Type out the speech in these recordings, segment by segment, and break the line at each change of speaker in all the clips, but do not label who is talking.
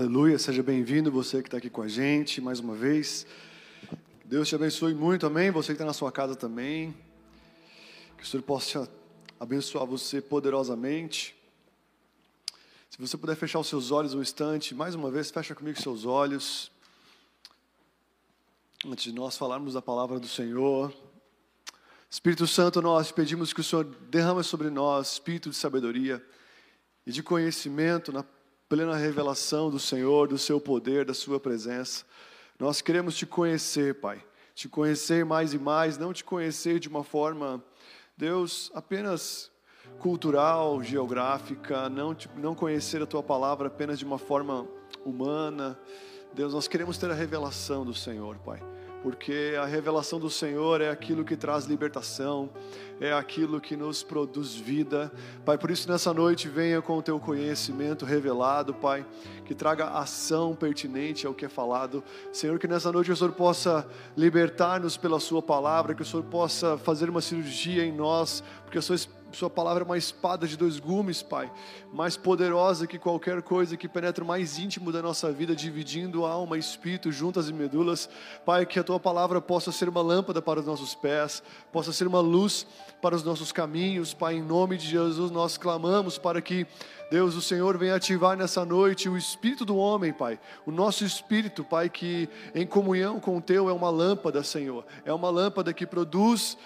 Aleluia, seja bem-vindo você que está aqui com a gente mais uma vez. Deus te abençoe muito, amém? Você que está na sua casa também. Que o Senhor possa abençoar você poderosamente. Se você puder fechar os seus olhos um instante, mais uma vez, fecha comigo seus olhos. Antes de nós falarmos da palavra do Senhor. Espírito Santo, nós pedimos que o Senhor derrame sobre nós espírito de sabedoria e de conhecimento na plena revelação do Senhor, do seu poder, da sua presença. Nós queremos te conhecer, Pai. Te conhecer mais e mais, não te conhecer de uma forma, Deus, apenas cultural, geográfica, não, te, não conhecer a tua palavra apenas de uma forma humana. Deus, nós queremos ter a revelação do Senhor, Pai porque a revelação do Senhor é aquilo que traz libertação, é aquilo que nos produz vida. Pai, por isso nessa noite venha com o teu conhecimento revelado, Pai, que traga ação pertinente ao que é falado. Senhor, que nessa noite o Senhor possa libertar-nos pela Sua palavra, que o Senhor possa fazer uma cirurgia em nós, porque a Sua sua palavra é uma espada de dois gumes, Pai, mais poderosa que qualquer coisa que penetra o mais íntimo da nossa vida, dividindo alma e espírito, juntas e medulas. Pai, que a tua palavra possa ser uma lâmpada para os nossos pés, possa ser uma luz para os nossos caminhos. Pai, em nome de Jesus, nós clamamos para que Deus, o Senhor venha ativar nessa noite o espírito do homem, Pai. O nosso espírito, Pai, que em comunhão com o teu é uma lâmpada, Senhor. É uma lâmpada que produz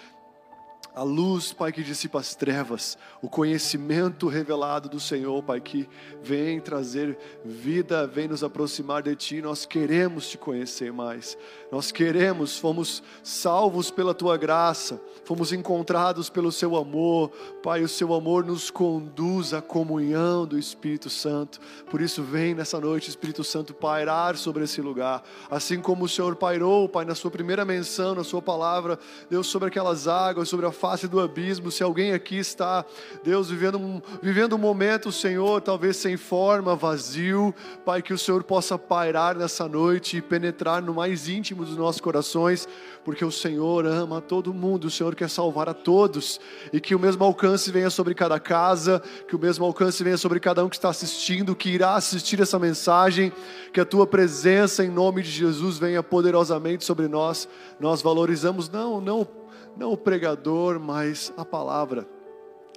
a luz, Pai, que dissipa as trevas, o conhecimento revelado do Senhor, Pai, que vem trazer vida, vem nos aproximar de Ti. Nós queremos Te conhecer mais, nós queremos, fomos salvos pela Tua graça, fomos encontrados pelo Seu amor, Pai, o Seu amor nos conduz à comunhão do Espírito Santo. Por isso, vem nessa noite, Espírito Santo, pairar sobre esse lugar, assim como o Senhor pairou, Pai, na Sua primeira menção, na Sua palavra, Deus, sobre aquelas águas, sobre a face do abismo. Se alguém aqui está, Deus, vivendo um, vivendo um momento, Senhor, talvez sem forma, vazio, Pai, que o Senhor possa pairar nessa noite e penetrar no mais íntimo dos nossos corações, porque o Senhor ama todo mundo, o Senhor quer salvar a todos, e que o mesmo alcance venha sobre cada casa, que o mesmo alcance venha sobre cada um que está assistindo, que irá assistir essa mensagem, que a tua presença em nome de Jesus venha poderosamente sobre nós. Nós valorizamos não, não não o pregador, mas a palavra,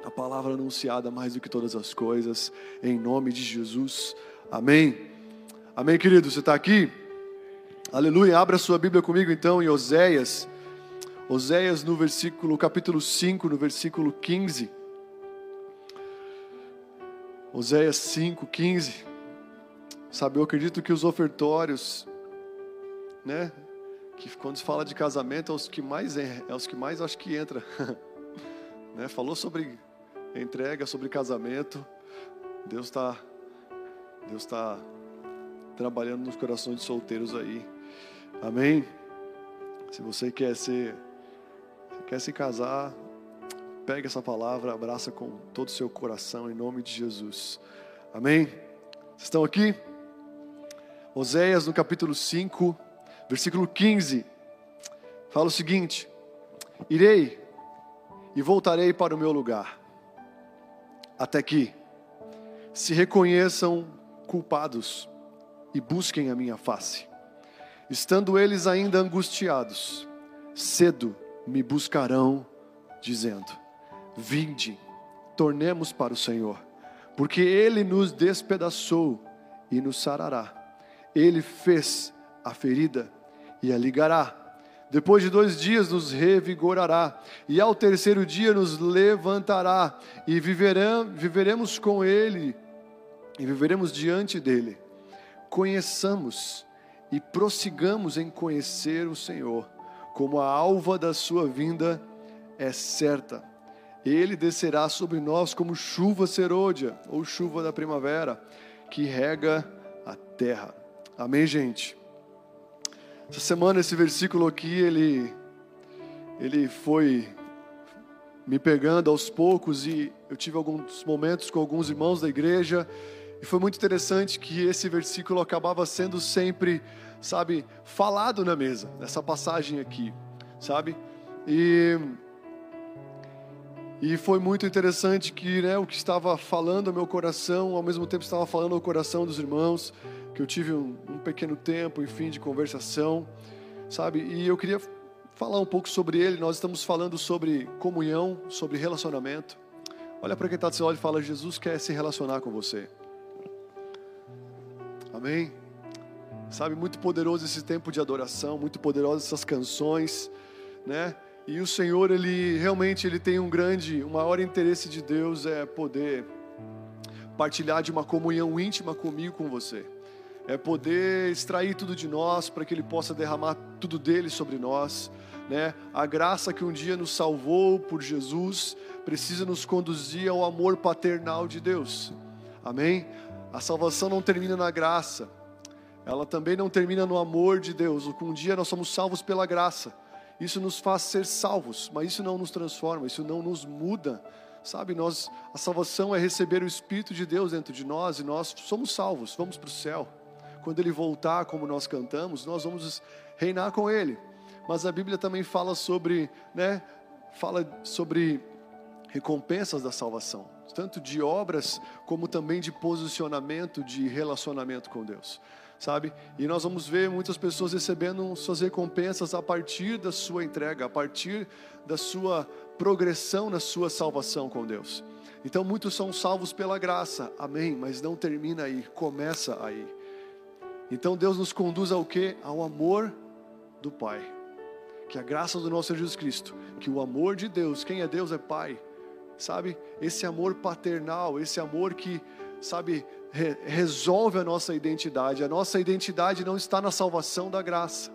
a palavra anunciada mais do que todas as coisas, em nome de Jesus. Amém. Amém, querido. Você está aqui? Aleluia. Abra sua Bíblia comigo então em Oséias. Oséias no versículo, capítulo 5, no versículo 15. Oséias 5, 15. Sabe, eu acredito que os ofertórios, né, que quando se fala de casamento é os que mais é, é os que mais acho que entra. né? Falou sobre entrega, sobre casamento. Deus está Deus está trabalhando nos corações de solteiros aí. Amém. Se você quer ser quer se casar, pegue essa palavra, abraça com todo o seu coração em nome de Jesus. Amém. Vocês estão aqui? Oséias no capítulo 5, versículo 15, fala o seguinte: Irei e voltarei para o meu lugar, até que se reconheçam culpados e busquem a minha face. Estando eles ainda angustiados, cedo me buscarão, dizendo: Vinde, tornemos para o Senhor, porque Ele nos despedaçou e nos sarará. Ele fez a ferida e a ligará. Depois de dois dias nos revigorará, e ao terceiro dia nos levantará, e viverão, viveremos com Ele, e viveremos diante dEle. Conheçamos e prossigamos em conhecer o Senhor, como a alva da Sua vinda é certa. Ele descerá sobre nós como chuva serôdia, ou chuva da primavera, que rega a terra. Amém, gente? Essa semana esse versículo aqui, ele, ele foi me pegando aos poucos e eu tive alguns momentos com alguns irmãos da igreja e foi muito interessante que esse versículo acabava sendo sempre, sabe, falado na mesa, nessa passagem aqui, sabe? E e foi muito interessante que né, o que estava falando ao meu coração, ao mesmo tempo estava falando ao coração dos irmãos que eu tive um, um pequeno tempo, enfim, de conversação, sabe? E eu queria falar um pouco sobre ele. Nós estamos falando sobre comunhão, sobre relacionamento. Olha para quem está do seu lado e fala: Jesus quer se relacionar com você. Amém? Sabe, muito poderoso esse tempo de adoração, muito poderosas essas canções, né? E o Senhor, ele realmente ele tem um grande, o maior interesse de Deus é poder partilhar de uma comunhão íntima comigo, com você. É poder extrair tudo de nós para que ele possa derramar tudo dele sobre nós né? A graça que um dia nos salvou por Jesus precisa nos conduzir ao amor paternal de Deus. Amém? A salvação não termina na graça. Ela também não termina no amor de Deus. Um dia nós somos salvos pela graça. Isso nos faz ser salvos, mas isso não nos transforma, isso não nos muda. Sabe, nós a salvação é receber o espírito de Deus dentro de nós e nós somos salvos, vamos para o céu. Quando ele voltar, como nós cantamos, nós vamos reinar com ele mas a Bíblia também fala sobre, né, fala sobre recompensas da salvação, tanto de obras como também de posicionamento, de relacionamento com Deus, sabe? E nós vamos ver muitas pessoas recebendo suas recompensas a partir da sua entrega, a partir da sua progressão na sua salvação com Deus. Então muitos são salvos pela graça, amém, mas não termina aí, começa aí. Então Deus nos conduz ao que? Ao amor do Pai que a graça do nosso Jesus Cristo, que o amor de Deus, quem é Deus é Pai, sabe? Esse amor paternal, esse amor que, sabe, re resolve a nossa identidade. A nossa identidade não está na salvação da graça.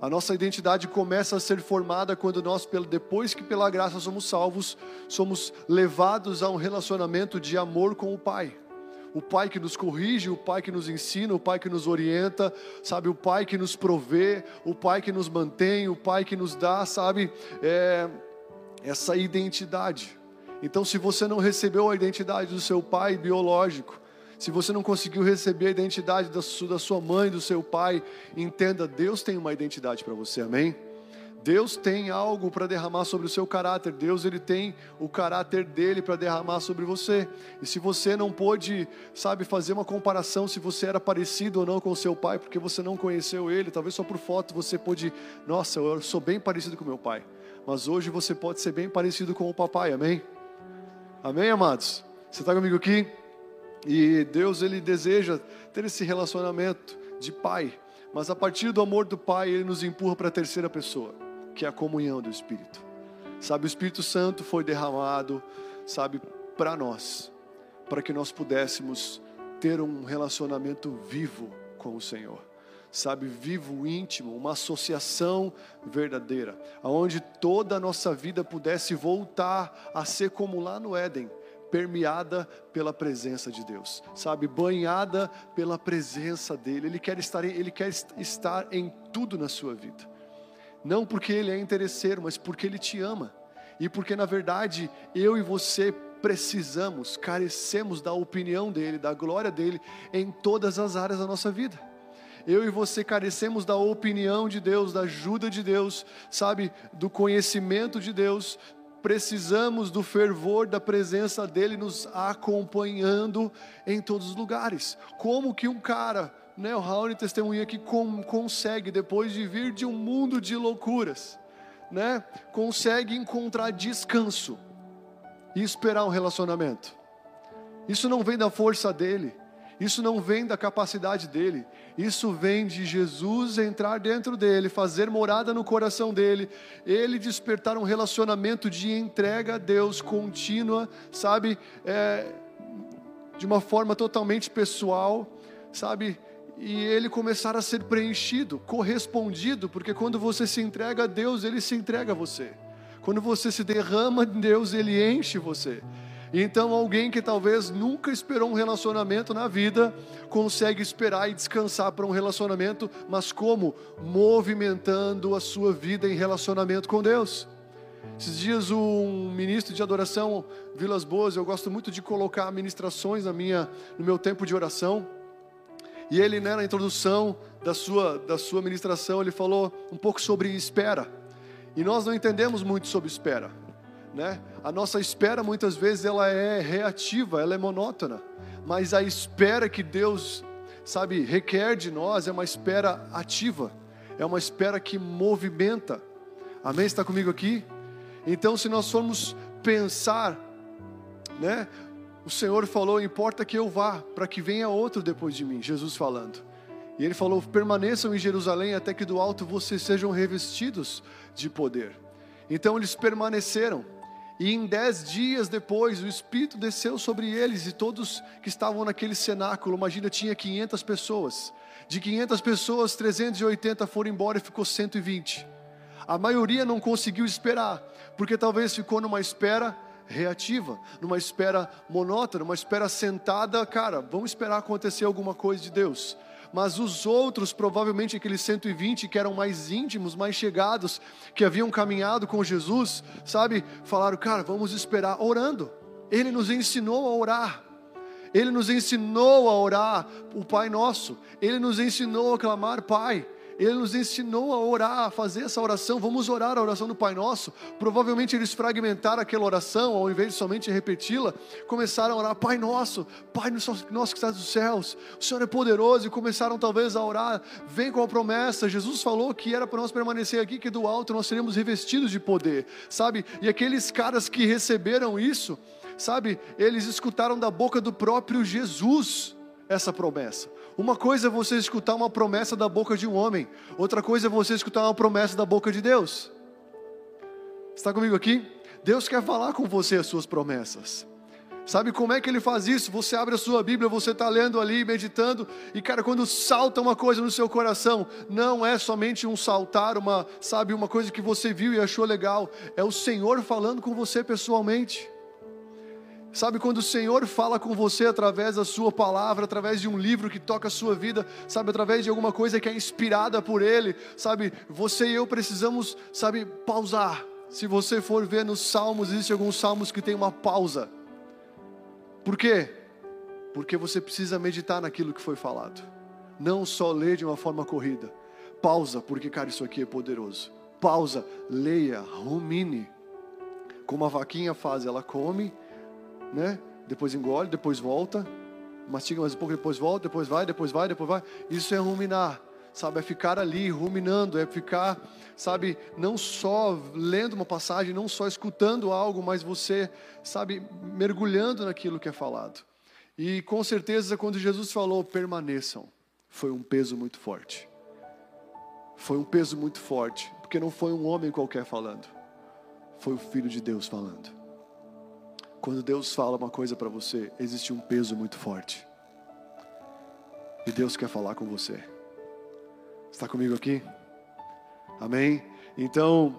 A nossa identidade começa a ser formada quando nós, depois que pela graça somos salvos, somos levados a um relacionamento de amor com o Pai o Pai que nos corrige, o Pai que nos ensina, o Pai que nos orienta, sabe, o Pai que nos provê, o Pai que nos mantém, o Pai que nos dá, sabe, é, essa identidade. Então, se você não recebeu a identidade do seu pai biológico, se você não conseguiu receber a identidade da sua mãe, do seu pai, entenda, Deus tem uma identidade para você, amém? Deus tem algo para derramar sobre o seu caráter. Deus ele tem o caráter dele para derramar sobre você. E se você não pôde, sabe, fazer uma comparação se você era parecido ou não com o seu pai, porque você não conheceu ele, talvez só por foto você pôde, nossa, eu sou bem parecido com meu pai. Mas hoje você pode ser bem parecido com o papai. Amém? Amém, amados. Você está comigo aqui? E Deus ele deseja ter esse relacionamento de pai, mas a partir do amor do pai ele nos empurra para a terceira pessoa que é a comunhão do Espírito. Sabe, o Espírito Santo foi derramado, sabe, para nós, para que nós pudéssemos ter um relacionamento vivo com o Senhor. Sabe, vivo, íntimo, uma associação verdadeira, aonde toda a nossa vida pudesse voltar a ser como lá no Éden, permeada pela presença de Deus, sabe, banhada pela presença dele. Ele quer estar ele quer estar em tudo na sua vida. Não porque ele é interesseiro, mas porque ele te ama. E porque na verdade eu e você precisamos, carecemos da opinião dele, da glória dele em todas as áreas da nossa vida. Eu e você carecemos da opinião de Deus, da ajuda de Deus, sabe, do conhecimento de Deus. Precisamos do fervor da presença dele nos acompanhando em todos os lugares. Como que um cara né, o Raul testemunha que com, consegue, depois de vir de um mundo de loucuras, né, consegue encontrar descanso e esperar um relacionamento. Isso não vem da força dele, isso não vem da capacidade dele, isso vem de Jesus entrar dentro dele, fazer morada no coração dele, ele despertar um relacionamento de entrega a Deus contínua, sabe, é, de uma forma totalmente pessoal, sabe, e ele começar a ser preenchido, correspondido, porque quando você se entrega a Deus, ele se entrega a você. Quando você se derrama em Deus, ele enche você. Então, alguém que talvez nunca esperou um relacionamento na vida, consegue esperar e descansar para um relacionamento, mas como? Movimentando a sua vida em relacionamento com Deus. Esses dias, um ministro de adoração, Vilas Boas, eu gosto muito de colocar ministrações na minha, no meu tempo de oração. E ele, né, na introdução da sua, da sua ministração, ele falou um pouco sobre espera. E nós não entendemos muito sobre espera. Né? A nossa espera muitas vezes ela é reativa, ela é monótona. Mas a espera que Deus sabe, requer de nós é uma espera ativa, é uma espera que movimenta. Amém? Está comigo aqui? Então, se nós formos pensar, né? O Senhor falou: importa que eu vá, para que venha outro depois de mim. Jesus falando. E ele falou: permaneçam em Jerusalém até que do alto vocês sejam revestidos de poder. Então eles permaneceram. E em dez dias depois, o Espírito desceu sobre eles e todos que estavam naquele cenáculo, imagina, tinha 500 pessoas. De 500 pessoas, 380 foram embora e ficou 120. A maioria não conseguiu esperar, porque talvez ficou numa espera reativa, numa espera monótona, numa espera sentada, cara, vamos esperar acontecer alguma coisa de Deus. Mas os outros, provavelmente aqueles 120 que eram mais íntimos, mais chegados, que haviam caminhado com Jesus, sabe, falaram, cara, vamos esperar orando. Ele nos ensinou a orar. Ele nos ensinou a orar o Pai Nosso. Ele nos ensinou a clamar Pai. Ele nos ensinou a orar, a fazer essa oração. Vamos orar a oração do Pai Nosso. Provavelmente eles fragmentaram aquela oração, ao invés de somente repeti-la, começaram a orar: Pai Nosso, Pai Nosso que está nos céus, o Senhor é poderoso. E começaram talvez a orar: Vem com a promessa. Jesus falou que era para nós permanecer aqui, que do alto nós seremos revestidos de poder, sabe? E aqueles caras que receberam isso, sabe? Eles escutaram da boca do próprio Jesus essa promessa. Uma coisa é você escutar uma promessa da boca de um homem, outra coisa é você escutar uma promessa da boca de Deus. Está comigo aqui? Deus quer falar com você as suas promessas. Sabe como é que ele faz isso? Você abre a sua Bíblia, você está lendo ali, meditando, e cara, quando salta uma coisa no seu coração, não é somente um saltar, uma, sabe, uma coisa que você viu e achou legal, é o Senhor falando com você pessoalmente. Sabe quando o Senhor fala com você através da sua palavra, através de um livro que toca a sua vida, sabe, através de alguma coisa que é inspirada por ele, sabe? Você e eu precisamos, sabe, pausar. Se você for ver nos salmos, existem alguns salmos que tem uma pausa. Por quê? Porque você precisa meditar naquilo que foi falado. Não só ler de uma forma corrida. Pausa, porque cara, isso aqui é poderoso. Pausa, leia, rumine. Como a vaquinha faz, ela come né? Depois engole, depois volta, mastiga mais um pouco, depois volta, depois vai, depois vai, depois vai. Isso é ruminar, sabe? É ficar ali ruminando, é ficar, sabe? Não só lendo uma passagem, não só escutando algo, mas você, sabe? Mergulhando naquilo que é falado. E com certeza, quando Jesus falou permaneçam, foi um peso muito forte. Foi um peso muito forte, porque não foi um homem qualquer falando, foi o Filho de Deus falando. Quando Deus fala uma coisa para você, existe um peso muito forte. E Deus quer falar com você. Está comigo aqui? Amém? Então,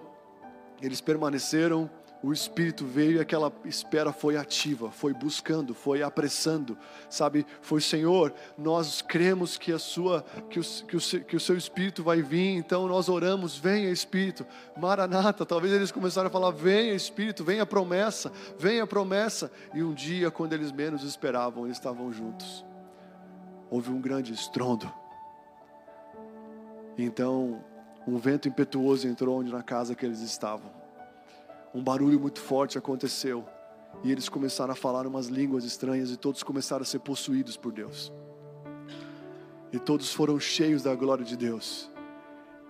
eles permaneceram o Espírito veio e aquela espera foi ativa, foi buscando, foi apressando, sabe? Foi Senhor, nós cremos que a sua, que o, que o, que o seu Espírito vai vir, então nós oramos, venha Espírito, Maranata. Talvez eles começaram a falar, venha Espírito, venha promessa, venha promessa. E um dia, quando eles menos esperavam, eles estavam juntos. Houve um grande estrondo. Então, um vento impetuoso entrou onde na casa que eles estavam um barulho muito forte aconteceu. E eles começaram a falar umas línguas estranhas e todos começaram a ser possuídos por Deus. E todos foram cheios da glória de Deus.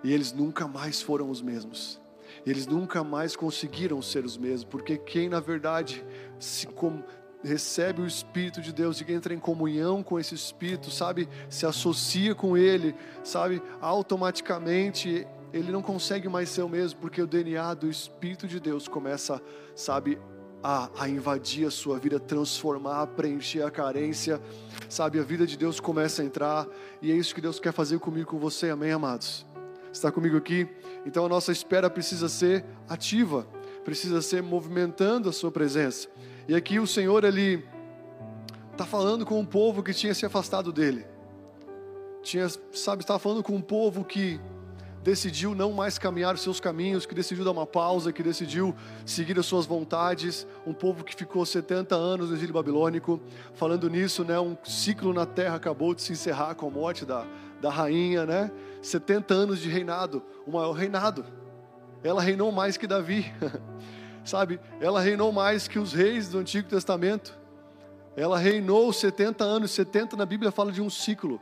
E eles nunca mais foram os mesmos. Eles nunca mais conseguiram ser os mesmos, porque quem na verdade se com, recebe o Espírito de Deus e entra em comunhão com esse Espírito, sabe, se associa com Ele, sabe, automaticamente ele não consegue mais ser o mesmo, porque o DNA do Espírito de Deus começa, sabe, a, a, invadir a sua vida, transformar, preencher a carência, sabe? A vida de Deus começa a entrar, e é isso que Deus quer fazer comigo, com você, amém, amados? Está comigo aqui? Então a nossa espera precisa ser ativa, precisa ser movimentando a sua presença. E aqui o Senhor, Ele está falando com um povo que tinha se afastado dele, tinha, sabe, estava falando com um povo que decidiu não mais caminhar os seus caminhos, que decidiu dar uma pausa, que decidiu seguir as suas vontades, um povo que ficou 70 anos no exílio babilônico. Falando nisso, né, um ciclo na terra acabou de se encerrar com a morte da, da rainha, né? 70 anos de reinado, o maior reinado. Ela reinou mais que Davi, sabe? Ela reinou mais que os reis do Antigo Testamento. Ela reinou 70 anos, 70 na Bíblia fala de um ciclo.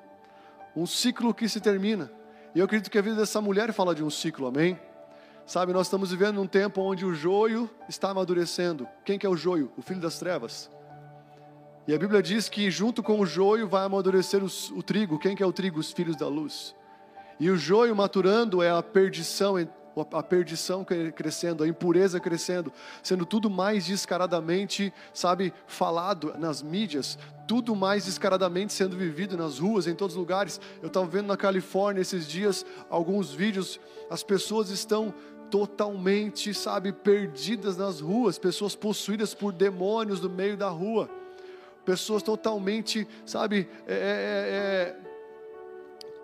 um ciclo que se termina. E eu acredito que a vida dessa mulher fala de um ciclo, amém? Sabe, nós estamos vivendo um tempo onde o joio está amadurecendo. Quem que é o joio? O filho das trevas. E a Bíblia diz que junto com o joio vai amadurecer os, o trigo. Quem que é o trigo? Os filhos da luz. E o joio maturando é a perdição, a perdição crescendo, a impureza crescendo, sendo tudo mais descaradamente, sabe, falado nas mídias, tudo mais descaradamente sendo vivido nas ruas, em todos os lugares. Eu estava vendo na Califórnia esses dias alguns vídeos, as pessoas estão totalmente, sabe, perdidas nas ruas, pessoas possuídas por demônios no meio da rua, pessoas totalmente, sabe, é, é, é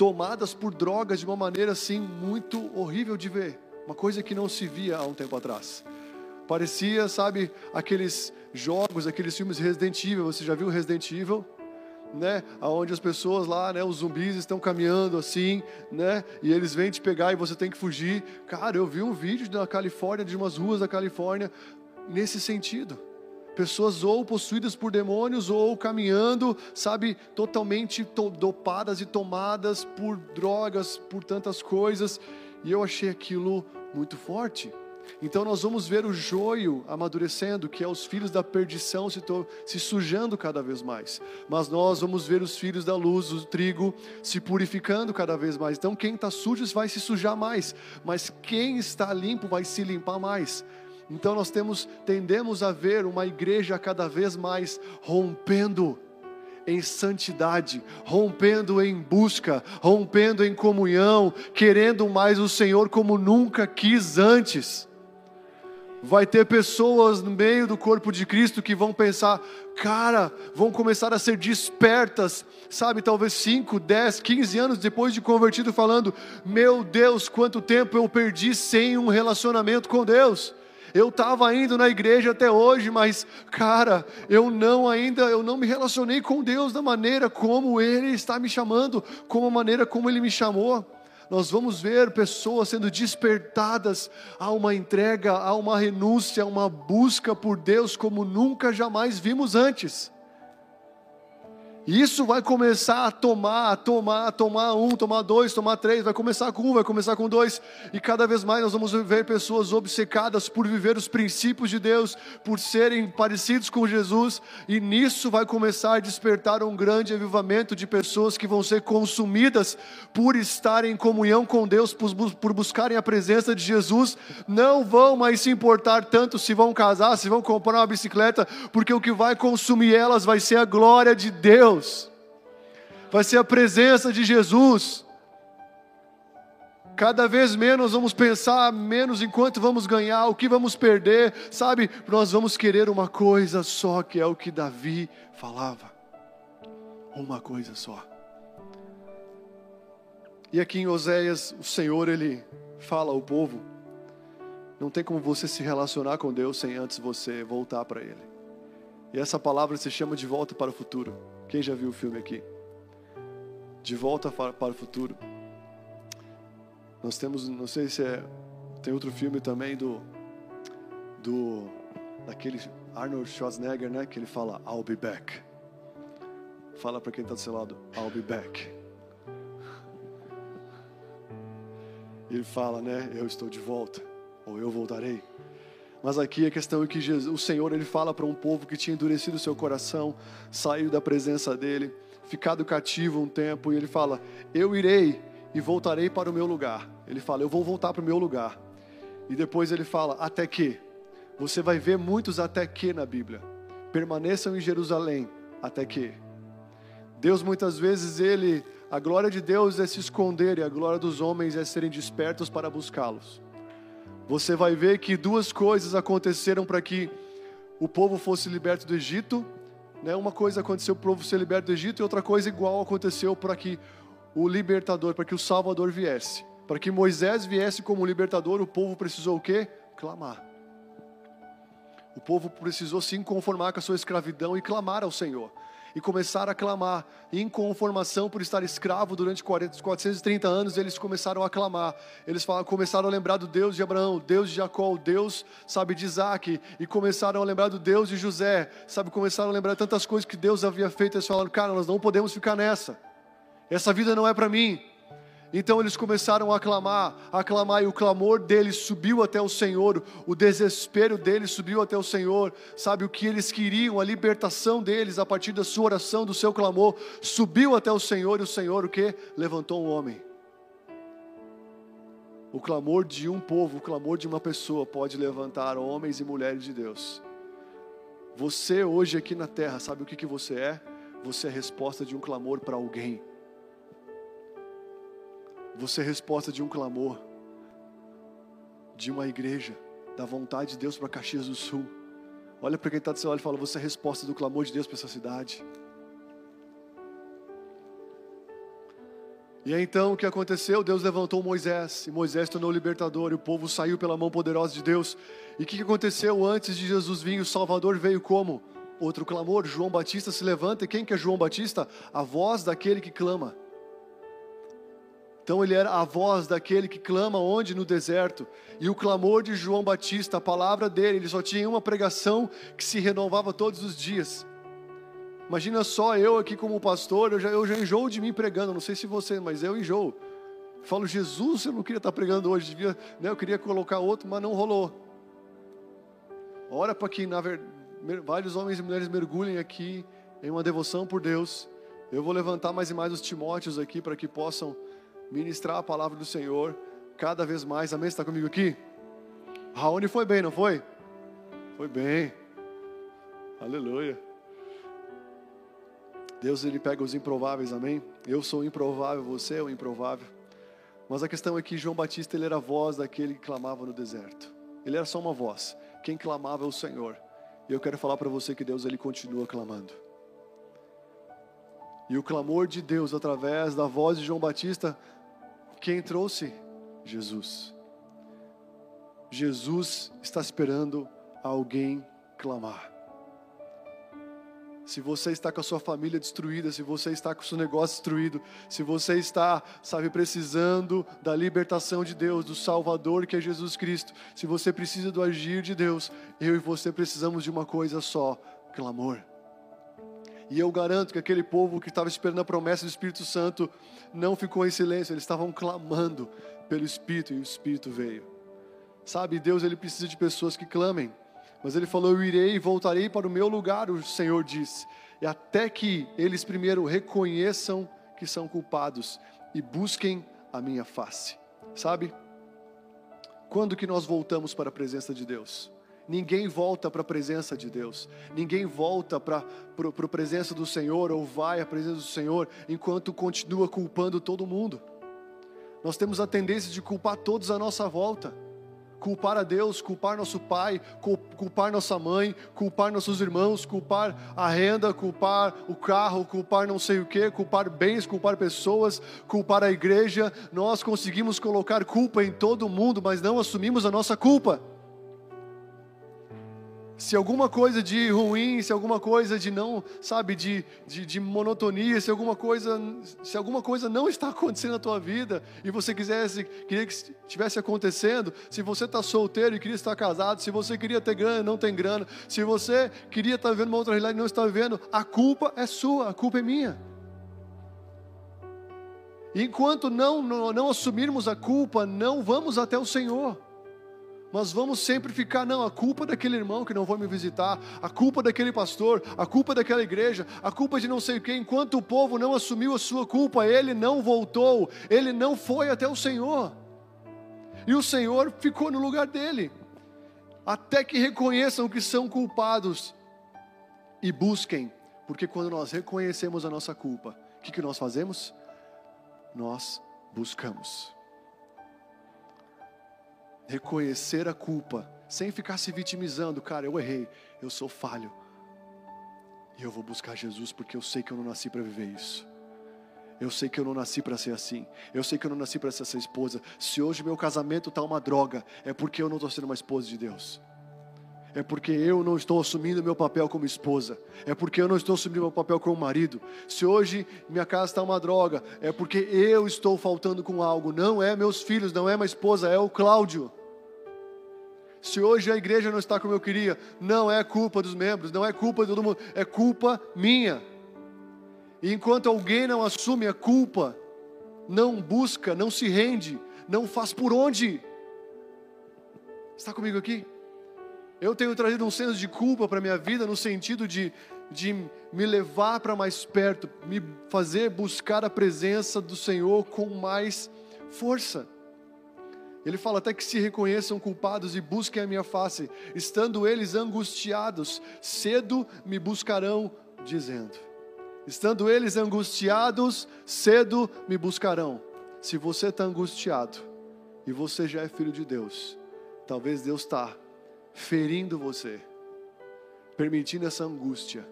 tomadas por drogas de uma maneira assim muito horrível de ver, uma coisa que não se via há um tempo atrás. Parecia, sabe, aqueles jogos, aqueles filmes Resident Evil. Você já viu Resident Evil? Né, aonde as pessoas lá, né, os zumbis estão caminhando assim, né, e eles vêm te pegar e você tem que fugir. Cara, eu vi um vídeo da Califórnia, de umas ruas da Califórnia, nesse sentido pessoas ou possuídas por demônios ou caminhando, sabe, totalmente dopadas e tomadas por drogas, por tantas coisas, e eu achei aquilo muito forte. Então nós vamos ver o joio amadurecendo, que é os filhos da perdição se, se sujando cada vez mais. Mas nós vamos ver os filhos da luz, o trigo, se purificando cada vez mais. Então quem está sujo vai se sujar mais, mas quem está limpo vai se limpar mais. Então nós temos tendemos a ver uma igreja cada vez mais rompendo em santidade, rompendo em busca, rompendo em comunhão, querendo mais o Senhor como nunca quis antes. Vai ter pessoas no meio do corpo de Cristo que vão pensar, cara, vão começar a ser despertas, sabe, talvez 5, 10, 15 anos depois de convertido, falando: Meu Deus, quanto tempo eu perdi sem um relacionamento com Deus. Eu estava indo na igreja até hoje, mas cara, eu não ainda, eu não me relacionei com Deus da maneira como Ele está me chamando, como a maneira como Ele me chamou. Nós vamos ver pessoas sendo despertadas a uma entrega, a uma renúncia, a uma busca por Deus como nunca jamais vimos antes. Isso vai começar a tomar, a tomar, a tomar um, tomar dois, tomar três, vai começar com um, vai começar com dois, e cada vez mais nós vamos ver pessoas obcecadas por viver os princípios de Deus, por serem parecidos com Jesus, e nisso vai começar a despertar um grande avivamento de pessoas que vão ser consumidas por estarem em comunhão com Deus, por, por buscarem a presença de Jesus, não vão mais se importar tanto se vão casar, se vão comprar uma bicicleta, porque o que vai consumir elas vai ser a glória de Deus. Deus, vai ser a presença de Jesus. Cada vez menos vamos pensar menos enquanto vamos ganhar, o que vamos perder, sabe? Nós vamos querer uma coisa só, que é o que Davi falava. Uma coisa só. E aqui em Oséias, o Senhor ele fala ao povo: não tem como você se relacionar com Deus sem antes você voltar para Ele. E essa palavra se chama de volta para o futuro. Quem já viu o filme aqui? De volta para o futuro. Nós temos, não sei se é, tem outro filme também do, do, daquele Arnold Schwarzenegger, né? Que ele fala, I'll be back. Fala para quem está do seu lado, I'll be back. Ele fala, né? Eu estou de volta, ou eu voltarei. Mas aqui a questão é que Jesus, o Senhor ele fala para um povo que tinha endurecido seu coração, saiu da presença dele, ficado cativo um tempo, e ele fala: Eu irei e voltarei para o meu lugar. Ele fala: Eu vou voltar para o meu lugar. E depois ele fala: Até que. Você vai ver muitos até que na Bíblia. Permaneçam em Jerusalém até que. Deus muitas vezes ele, a glória de Deus é se esconder e a glória dos homens é serem despertos para buscá-los você vai ver que duas coisas aconteceram para que o povo fosse liberto do Egito. Né? Uma coisa aconteceu para o povo ser liberto do Egito e outra coisa igual aconteceu para que o libertador, para que o Salvador viesse. Para que Moisés viesse como libertador, o povo precisou o quê? Clamar. O povo precisou se conformar com a sua escravidão e clamar ao Senhor e começaram a clamar. em conformação por estar escravo durante 40, 430 anos, eles começaram a clamar. Eles começaram a lembrar do Deus de Abraão, Deus de Jacó, Deus, sabe, de Isaac. E começaram a lembrar do Deus de José, sabe, começaram a lembrar tantas coisas que Deus havia feito. Eles falaram, cara, nós não podemos ficar nessa. Essa vida não é para mim. Então eles começaram a clamar, a clamar, e o clamor deles subiu até o Senhor, o desespero deles subiu até o Senhor, sabe? O que eles queriam, a libertação deles a partir da sua oração, do seu clamor, subiu até o Senhor, e o Senhor o que? Levantou um homem. O clamor de um povo, o clamor de uma pessoa pode levantar homens e mulheres de Deus. Você hoje aqui na terra, sabe o que, que você é? Você é a resposta de um clamor para alguém. Você é resposta de um clamor, de uma igreja, da vontade de Deus para Caxias do Sul. Olha para quem está do seu lado e fala: Você é resposta do clamor de Deus para essa cidade. E então o que aconteceu? Deus levantou Moisés, e Moisés tornou libertador, e o povo saiu pela mão poderosa de Deus. E o que aconteceu antes de Jesus vir? O Salvador veio como? Outro clamor. João Batista se levanta, e quem que é João Batista? A voz daquele que clama. Então ele era a voz daquele que clama onde? No deserto. E o clamor de João Batista, a palavra dele, ele só tinha uma pregação que se renovava todos os dias. Imagina só eu aqui como pastor, eu já, eu já enjoo de mim pregando, não sei se você, mas eu enjoo. Falo, Jesus, eu não queria estar pregando hoje, devia, né, eu queria colocar outro, mas não rolou. Ora para que na verdade, vários homens e mulheres mergulhem aqui em uma devoção por Deus. Eu vou levantar mais e mais os Timóteos aqui para que possam ministrar a palavra do Senhor cada vez mais. Amém? Você está comigo aqui? Raoni foi bem, não foi? Foi bem. Aleluia. Deus ele pega os improváveis, amém? Eu sou improvável, você é o improvável. Mas a questão é que João Batista ele era a voz daquele que clamava no deserto. Ele era só uma voz. Quem clamava é o Senhor. E eu quero falar para você que Deus ele continua clamando. E o clamor de Deus através da voz de João Batista quem trouxe? Jesus. Jesus está esperando alguém clamar. Se você está com a sua família destruída, se você está com o seu negócio destruído, se você está, sabe, precisando da libertação de Deus, do Salvador que é Jesus Cristo, se você precisa do agir de Deus, eu e você precisamos de uma coisa só: clamor. E eu garanto que aquele povo que estava esperando a promessa do Espírito Santo não ficou em silêncio, eles estavam clamando pelo Espírito e o Espírito veio. Sabe, Deus ele precisa de pessoas que clamem. Mas ele falou: Eu irei e voltarei para o meu lugar, o Senhor disse. E até que eles primeiro reconheçam que são culpados e busquem a minha face. Sabe? Quando que nós voltamos para a presença de Deus? Ninguém volta para a presença de Deus. Ninguém volta para a presença do Senhor ou vai à presença do Senhor enquanto continua culpando todo mundo. Nós temos a tendência de culpar todos à nossa volta. Culpar a Deus, culpar nosso pai, culpar nossa mãe, culpar nossos irmãos, culpar a renda, culpar o carro, culpar não sei o que, culpar bens, culpar pessoas, culpar a igreja. Nós conseguimos colocar culpa em todo mundo, mas não assumimos a nossa culpa se alguma coisa de ruim, se alguma coisa de não, sabe, de, de, de, monotonia, se alguma coisa, se alguma coisa não está acontecendo na tua vida e você quisesse, queria que estivesse acontecendo, se você está solteiro e queria estar casado, se você queria ter grana e não tem grana, se você queria estar vivendo uma outra realidade e não está vivendo, a culpa é sua, a culpa é minha. Enquanto não, não, não assumirmos a culpa, não vamos até o Senhor. Mas vamos sempre ficar, não, a culpa daquele irmão que não foi me visitar, a culpa daquele pastor, a culpa daquela igreja, a culpa de não sei o que, enquanto o povo não assumiu a sua culpa, ele não voltou, ele não foi até o Senhor. E o Senhor ficou no lugar dele, até que reconheçam que são culpados e busquem, porque quando nós reconhecemos a nossa culpa, o que, que nós fazemos? Nós buscamos reconhecer a culpa, sem ficar se vitimizando, cara, eu errei, eu sou falho. E eu vou buscar Jesus porque eu sei que eu não nasci para viver isso. Eu sei que eu não nasci para ser assim. Eu sei que eu não nasci para ser essa esposa. Se hoje meu casamento está uma droga, é porque eu não estou sendo uma esposa de Deus. É porque eu não estou assumindo meu papel como esposa. É porque eu não estou assumindo meu papel como marido. Se hoje minha casa está uma droga, é porque eu estou faltando com algo. Não é meus filhos, não é minha esposa, é o Cláudio. Se hoje a igreja não está como eu queria, não é culpa dos membros, não é culpa de todo mundo, é culpa minha. E enquanto alguém não assume a culpa, não busca, não se rende, não faz por onde. Está comigo aqui? Eu tenho trazido um senso de culpa para a minha vida no sentido de, de me levar para mais perto, me fazer buscar a presença do Senhor com mais força. Ele fala até que se reconheçam culpados e busquem a minha face, estando eles angustiados, cedo me buscarão, dizendo. Estando eles angustiados, cedo me buscarão. Se você está angustiado e você já é filho de Deus, talvez Deus está ferindo você, permitindo essa angústia,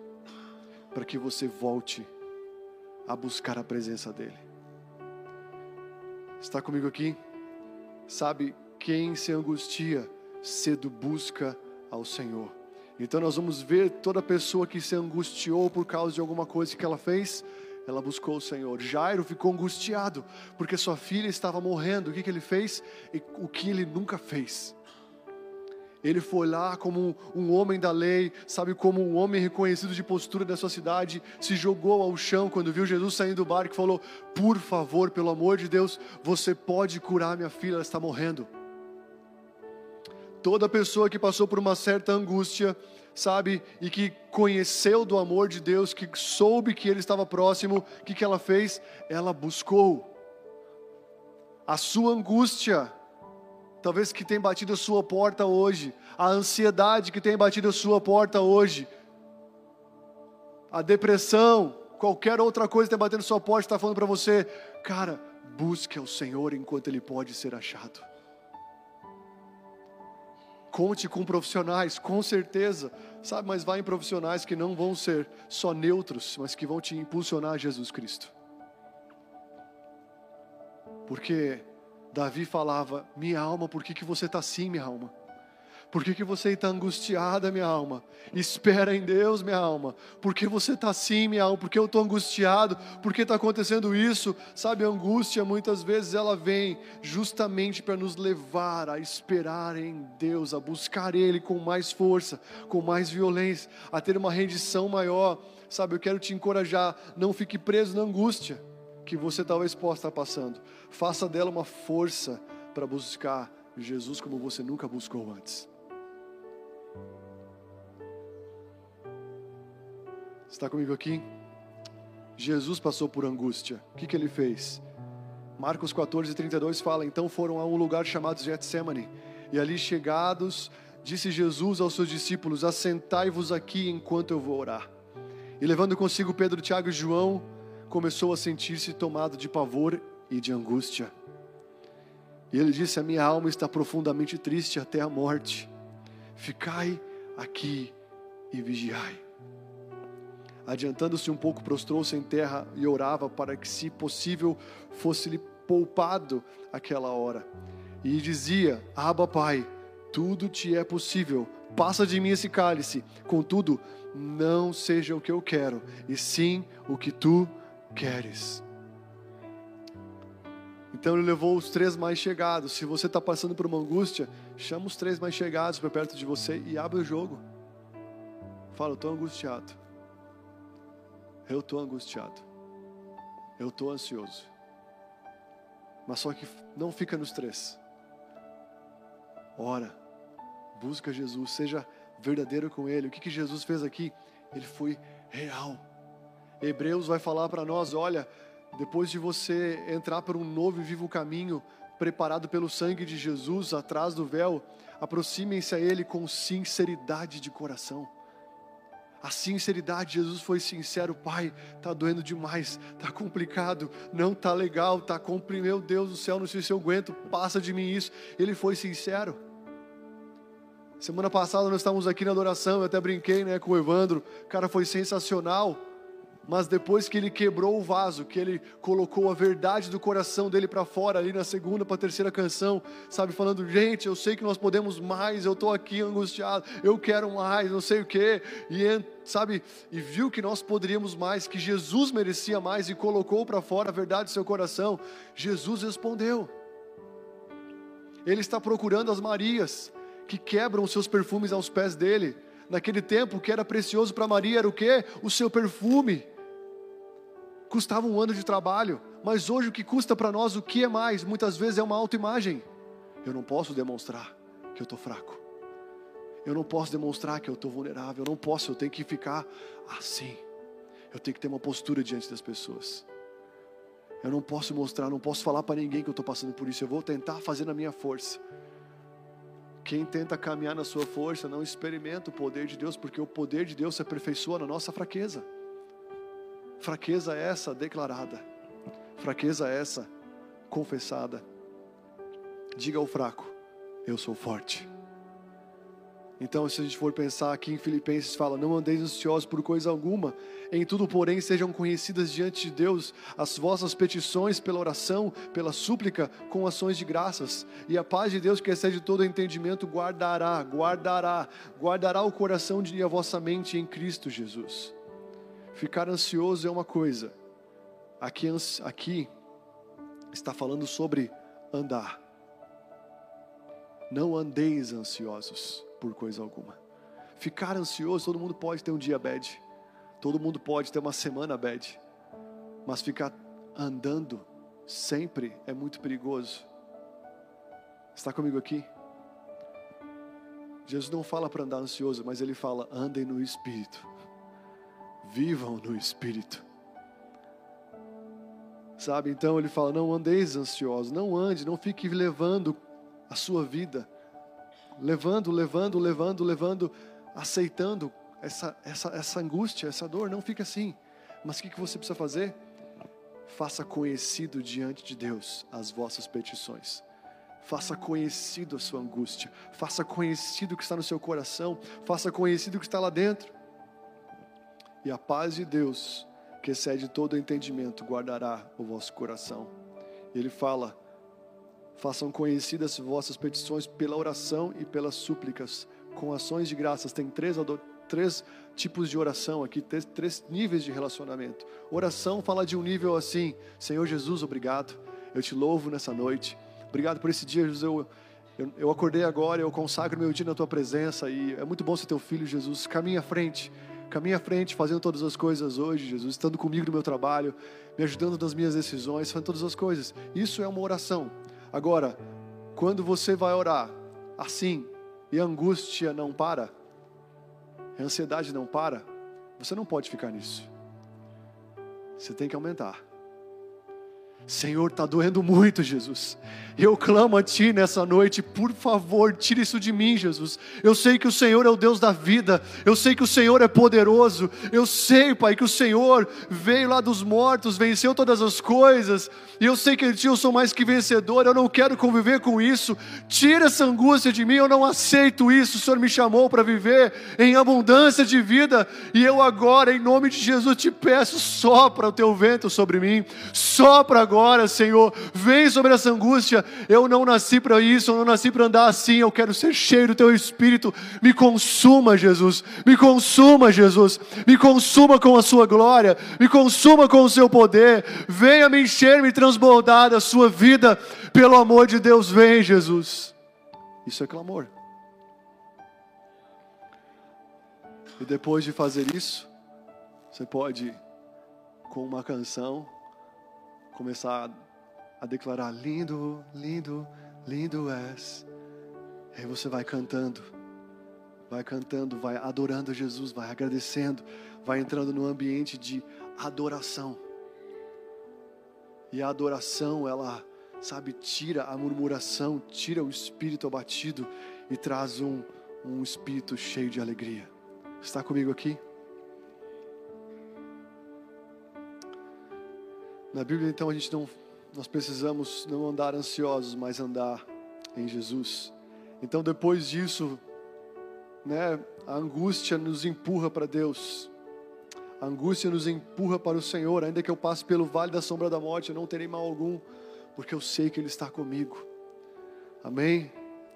para que você volte a buscar a presença dEle. Está comigo aqui? Sabe, quem se angustia, cedo busca ao Senhor. Então nós vamos ver toda pessoa que se angustiou por causa de alguma coisa que ela fez, ela buscou o Senhor. Jairo ficou angustiado porque sua filha estava morrendo. O que, que ele fez? O que ele nunca fez. Ele foi lá como um homem da lei, sabe, como um homem reconhecido de postura da sua cidade, se jogou ao chão quando viu Jesus saindo do barco e falou: Por favor, pelo amor de Deus, você pode curar minha filha, ela está morrendo. Toda pessoa que passou por uma certa angústia, sabe, e que conheceu do amor de Deus, que soube que Ele estava próximo, o que, que ela fez? Ela buscou. A sua angústia talvez que tem batido a sua porta hoje, a ansiedade que tem batido a sua porta hoje, a depressão, qualquer outra coisa que tem batendo a sua porta, está falando para você, cara, busque ao Senhor enquanto Ele pode ser achado. Conte com profissionais, com certeza, sabe, mas vá em profissionais que não vão ser só neutros, mas que vão te impulsionar a Jesus Cristo. Porque Davi falava: Minha alma, por que, que você está assim, minha alma? Por que, que você está angustiada, minha alma? Espera em Deus, minha alma. Por que você está assim, minha alma? Por que eu estou angustiado? Por que está acontecendo isso? Sabe, a angústia muitas vezes ela vem justamente para nos levar a esperar em Deus, a buscar Ele com mais força, com mais violência, a ter uma rendição maior. Sabe, eu quero te encorajar, não fique preso na angústia que você talvez possa estar passando. Faça dela uma força para buscar Jesus como você nunca buscou antes. Está comigo aqui? Jesus passou por angústia. O que, que ele fez? Marcos 14, 32 fala: Então foram a um lugar chamado Getsemane, e ali chegados, disse Jesus aos seus discípulos: Assentai-vos aqui enquanto eu vou orar. E levando consigo Pedro, Tiago e João, começou a sentir-se tomado de pavor e de angústia. E ele disse: A minha alma está profundamente triste até a morte. Ficai aqui e vigiai. Adiantando-se um pouco, prostrou-se em terra e orava para que, se possível, fosse-lhe poupado aquela hora. E dizia: Aba, Pai, tudo te é possível. Passa de mim esse cálice. Contudo, não seja o que eu quero, e sim o que tu queres. Então ele levou os três mais chegados. Se você está passando por uma angústia, chama os três mais chegados para perto de você e abre o jogo. Fala, eu estou angustiado. Eu estou angustiado. Eu estou ansioso. Mas só que não fica nos três. Ora, busca Jesus, seja verdadeiro com Ele. O que, que Jesus fez aqui? Ele foi real. Hebreus vai falar para nós: olha, depois de você entrar por um novo e vivo caminho, preparado pelo sangue de Jesus atrás do véu, aproximem-se a Ele com sinceridade de coração. A sinceridade, Jesus foi sincero, Pai, tá doendo demais, tá complicado, não tá legal, tá comprimido, meu Deus do céu, não sei se eu aguento, passa de mim isso. Ele foi sincero. Semana passada nós estávamos aqui na adoração, eu até brinquei né, com o Evandro, o cara foi sensacional mas depois que ele quebrou o vaso, que ele colocou a verdade do coração dele para fora, ali na segunda para a terceira canção, sabe, falando: gente, eu sei que nós podemos mais, eu estou aqui angustiado, eu quero mais, não sei o que, e sabe, e viu que nós poderíamos mais, que Jesus merecia mais e colocou para fora a verdade do seu coração. Jesus respondeu. Ele está procurando as Marias que quebram os seus perfumes aos pés dele. Naquele tempo, o que era precioso para Maria era o que? O seu perfume custava um ano de trabalho, mas hoje o que custa para nós, o que é mais? Muitas vezes é uma autoimagem. Eu não posso demonstrar que eu estou fraco. Eu não posso demonstrar que eu estou vulnerável. Eu não posso, eu tenho que ficar assim. Eu tenho que ter uma postura diante das pessoas. Eu não posso mostrar, não posso falar para ninguém que eu estou passando por isso. Eu vou tentar fazer na minha força. Quem tenta caminhar na sua força não experimenta o poder de Deus, porque o poder de Deus se aperfeiçoa na nossa fraqueza. Fraqueza essa declarada, fraqueza essa confessada. Diga ao fraco: Eu sou forte. Então, se a gente for pensar aqui em Filipenses, fala: Não andeis ansiosos por coisa alguma, em tudo, porém, sejam conhecidas diante de Deus as vossas petições pela oração, pela súplica, com ações de graças. E a paz de Deus, que excede todo entendimento, guardará, guardará, guardará o coração e a vossa mente em Cristo Jesus. Ficar ansioso é uma coisa, aqui, aqui está falando sobre andar. Não andeis ansiosos por coisa alguma. Ficar ansioso, todo mundo pode ter um dia bad. Todo mundo pode ter uma semana bad. Mas ficar andando sempre é muito perigoso. Está comigo aqui? Jesus não fala para andar ansioso, mas ele fala: andem no espírito. Vivam no espírito. Sabe? Então ele fala: não andeis ansiosos, não ande, não fique levando a sua vida levando, levando, levando, levando, aceitando essa, essa, essa angústia, essa dor. Não fica assim. Mas o que, que você precisa fazer? Faça conhecido diante de Deus as vossas petições. Faça conhecido a sua angústia. Faça conhecido o que está no seu coração. Faça conhecido o que está lá dentro. E a paz de Deus, que excede todo entendimento, guardará o vosso coração. Ele fala Façam conhecidas vossas petições pela oração e pelas súplicas, com ações de graças. Tem três, três tipos de oração aqui, três, três níveis de relacionamento. Oração fala de um nível assim: Senhor Jesus, obrigado. Eu te louvo nessa noite. Obrigado por esse dia, Jesus. Eu, eu, eu acordei agora, eu consagro meu dia na tua presença e é muito bom ser teu filho, Jesus. Caminha à frente caminha à frente, fazendo todas as coisas hoje, Jesus, estando comigo no meu trabalho, me ajudando nas minhas decisões, fazendo todas as coisas. Isso é uma oração. Agora, quando você vai orar assim e a angústia não para, a ansiedade não para, você não pode ficar nisso. Você tem que aumentar. Senhor, está doendo muito, Jesus. Eu clamo a Ti nessa noite, por favor, tire isso de mim, Jesus. Eu sei que o Senhor é o Deus da vida, eu sei que o Senhor é poderoso, eu sei, Pai, que o Senhor veio lá dos mortos, venceu todas as coisas, e eu sei que em Ti eu sou mais que vencedor, eu não quero conviver com isso. Tira essa angústia de mim, eu não aceito isso. O Senhor me chamou para viver em abundância de vida, e eu agora, em nome de Jesus, te peço, sopra o Teu vento sobre mim, sopra agora agora, Senhor. Vem sobre essa angústia. Eu não nasci para isso, eu não nasci para andar assim. Eu quero ser cheio do teu espírito. Me consuma, Jesus. Me consuma, Jesus. Me consuma com a sua glória. Me consuma com o seu poder. Venha me encher, me transbordar da sua vida. Pelo amor de Deus, vem, Jesus. Isso é clamor. E depois de fazer isso, você pode, com uma canção, começar a declarar: lindo, lindo, lindo és. E aí você vai cantando, vai cantando, vai adorando Jesus, vai agradecendo, vai entrando no ambiente de adoração. E a adoração, ela, sabe, tira a murmuração, tira o espírito abatido e traz um, um espírito cheio de alegria. Está comigo aqui? Na Bíblia, então, a gente não, nós precisamos não andar ansiosos, mas andar em Jesus. Então, depois disso, né, a angústia nos empurra para Deus. A angústia nos empurra para o Senhor. Ainda que eu passe pelo vale da sombra da morte, eu não terei mal algum, porque eu sei que Ele está comigo. Amém?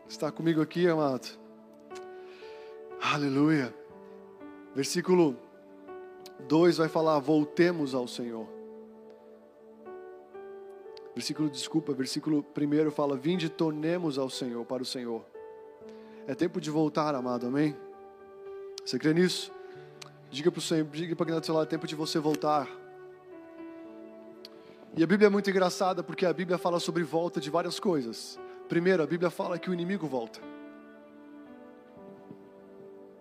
Está comigo aqui, amado? Aleluia. Versículo 2 vai falar: voltemos ao Senhor. Versículo, desculpa, versículo 1 fala: Vinde, tornemos ao Senhor, para o Senhor. É tempo de voltar, amado, amém? Você crê nisso? Diga para o Senhor, diga para quem está do seu lado: é tempo de você voltar. E a Bíblia é muito engraçada porque a Bíblia fala sobre volta de várias coisas. Primeiro, a Bíblia fala que o inimigo volta.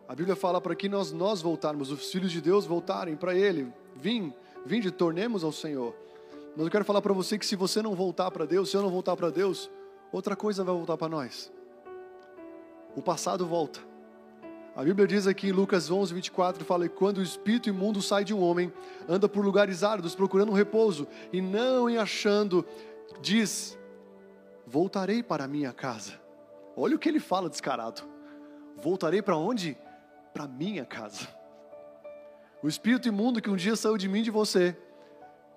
A Bíblia fala para que nós, nós voltarmos, os filhos de Deus voltarem para Ele. Vim, vinde, tornemos ao Senhor. Mas eu quero falar para você que se você não voltar para Deus, se eu não voltar para Deus, outra coisa vai voltar para nós. O passado volta. A Bíblia diz aqui em Lucas 11, 24, fala quando o espírito imundo sai de um homem, anda por lugares áridos, procurando um repouso, e não em achando, diz, voltarei para minha casa. Olha o que ele fala descarado. Voltarei para onde? para minha casa. O espírito imundo que um dia saiu de mim e de você,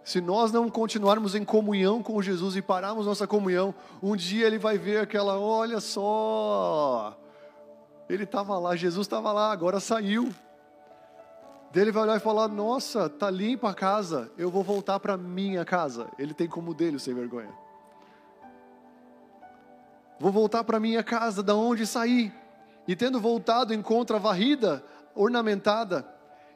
se nós não continuarmos em comunhão com Jesus e pararmos nossa comunhão, um dia ele vai ver aquela, olha só, ele estava lá, Jesus estava lá, agora saiu. Ele vai olhar e falar: Nossa, tá limpa a casa, eu vou voltar para minha casa. Ele tem como dele, sem vergonha. Vou voltar para minha casa, da onde saí. E tendo voltado, encontra varrida, ornamentada.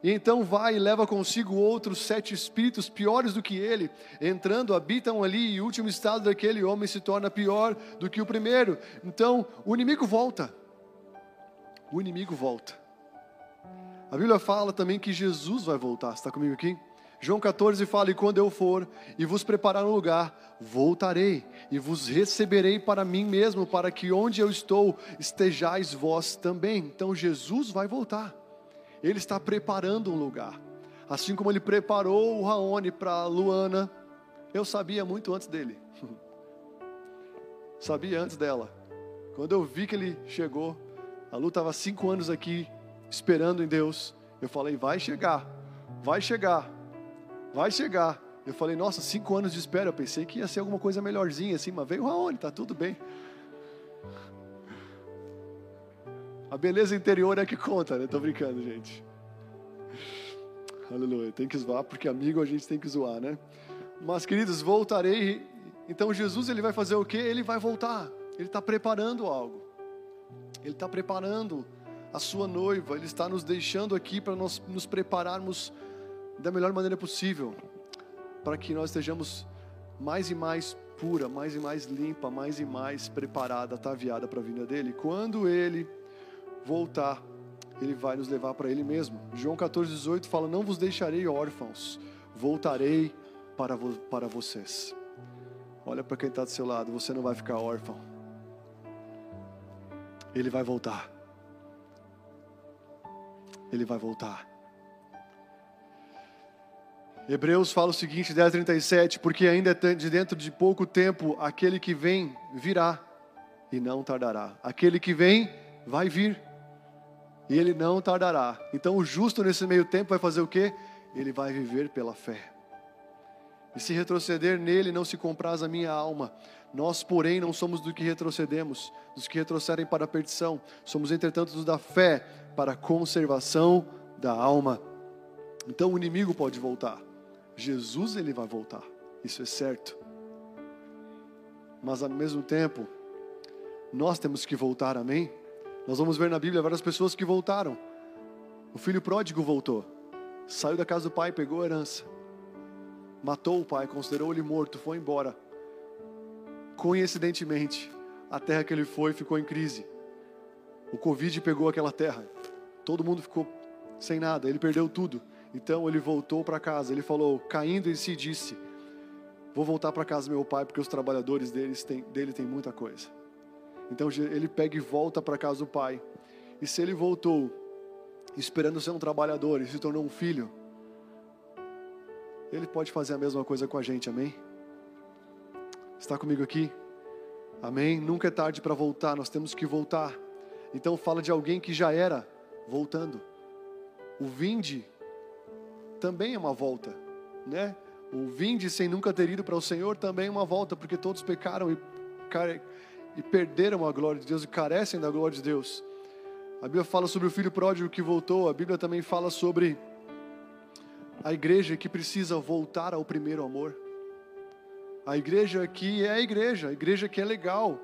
E então vai e leva consigo outros sete espíritos piores do que ele. Entrando, habitam ali, e o último estado daquele homem se torna pior do que o primeiro. Então, o inimigo volta. O inimigo volta. A Bíblia fala também que Jesus vai voltar. Está comigo aqui? João 14 fala: E quando eu for e vos preparar um lugar, voltarei e vos receberei para mim mesmo, para que onde eu estou estejais vós também. Então Jesus vai voltar, ele está preparando um lugar, assim como ele preparou o Raoni para Luana. Eu sabia muito antes dele, sabia antes dela. Quando eu vi que ele chegou, a Lu estava cinco anos aqui esperando em Deus. Eu falei: vai chegar, vai chegar vai chegar. Eu falei, nossa, cinco anos de espera. Eu pensei que ia ser alguma coisa melhorzinha assim, mas veio aonde? Tá tudo bem. A beleza interior é que conta, né? Tô brincando, gente. Aleluia. Tem que zoar, porque amigo a gente tem que zoar, né? Mas, queridos, voltarei. Então, Jesus, ele vai fazer o quê? Ele vai voltar. Ele está preparando algo. Ele está preparando a sua noiva. Ele está nos deixando aqui para nós nos prepararmos da melhor maneira possível, para que nós estejamos mais e mais pura, mais e mais limpa, mais e mais preparada, ataviada para a vinda dele. Quando ele voltar, ele vai nos levar para ele mesmo. João 14, 18 fala: Não vos deixarei órfãos, voltarei para, vo para vocês. Olha para quem está do seu lado, você não vai ficar órfão. Ele vai voltar. Ele vai voltar. Hebreus fala o seguinte, 10:37, porque ainda de dentro de pouco tempo aquele que vem virá e não tardará. Aquele que vem vai vir e ele não tardará. Então o justo nesse meio tempo vai fazer o quê? Ele vai viver pela fé. E se retroceder nele não se compraz a minha alma. Nós, porém, não somos do que retrocedemos, dos que retrocedem para a perdição. Somos, entretanto, dos da fé para a conservação da alma. Então o inimigo pode voltar. Jesus ele vai voltar, isso é certo. Mas ao mesmo tempo, nós temos que voltar, amém? Nós vamos ver na Bíblia várias pessoas que voltaram. O filho pródigo voltou, saiu da casa do pai, pegou a herança, matou o pai, considerou ele morto, foi embora. Coincidentemente, a terra que ele foi ficou em crise. O Covid pegou aquela terra, todo mundo ficou sem nada, ele perdeu tudo. Então ele voltou para casa. Ele falou, caindo em si, disse: Vou voltar para casa meu pai, porque os trabalhadores deles têm, dele têm muita coisa. Então ele pega e volta para casa do pai. E se ele voltou esperando ser um trabalhador e se tornou um filho, ele pode fazer a mesma coisa com a gente, amém? Está comigo aqui? Amém? Nunca é tarde para voltar, nós temos que voltar. Então fala de alguém que já era voltando. O vinde também é uma volta, né? O vinde sem nunca ter ido para o Senhor também é uma volta, porque todos pecaram e, e perderam a glória de Deus e carecem da glória de Deus. A Bíblia fala sobre o filho pródigo que voltou, a Bíblia também fala sobre a igreja que precisa voltar ao primeiro amor. A igreja que é a igreja, a igreja que é legal.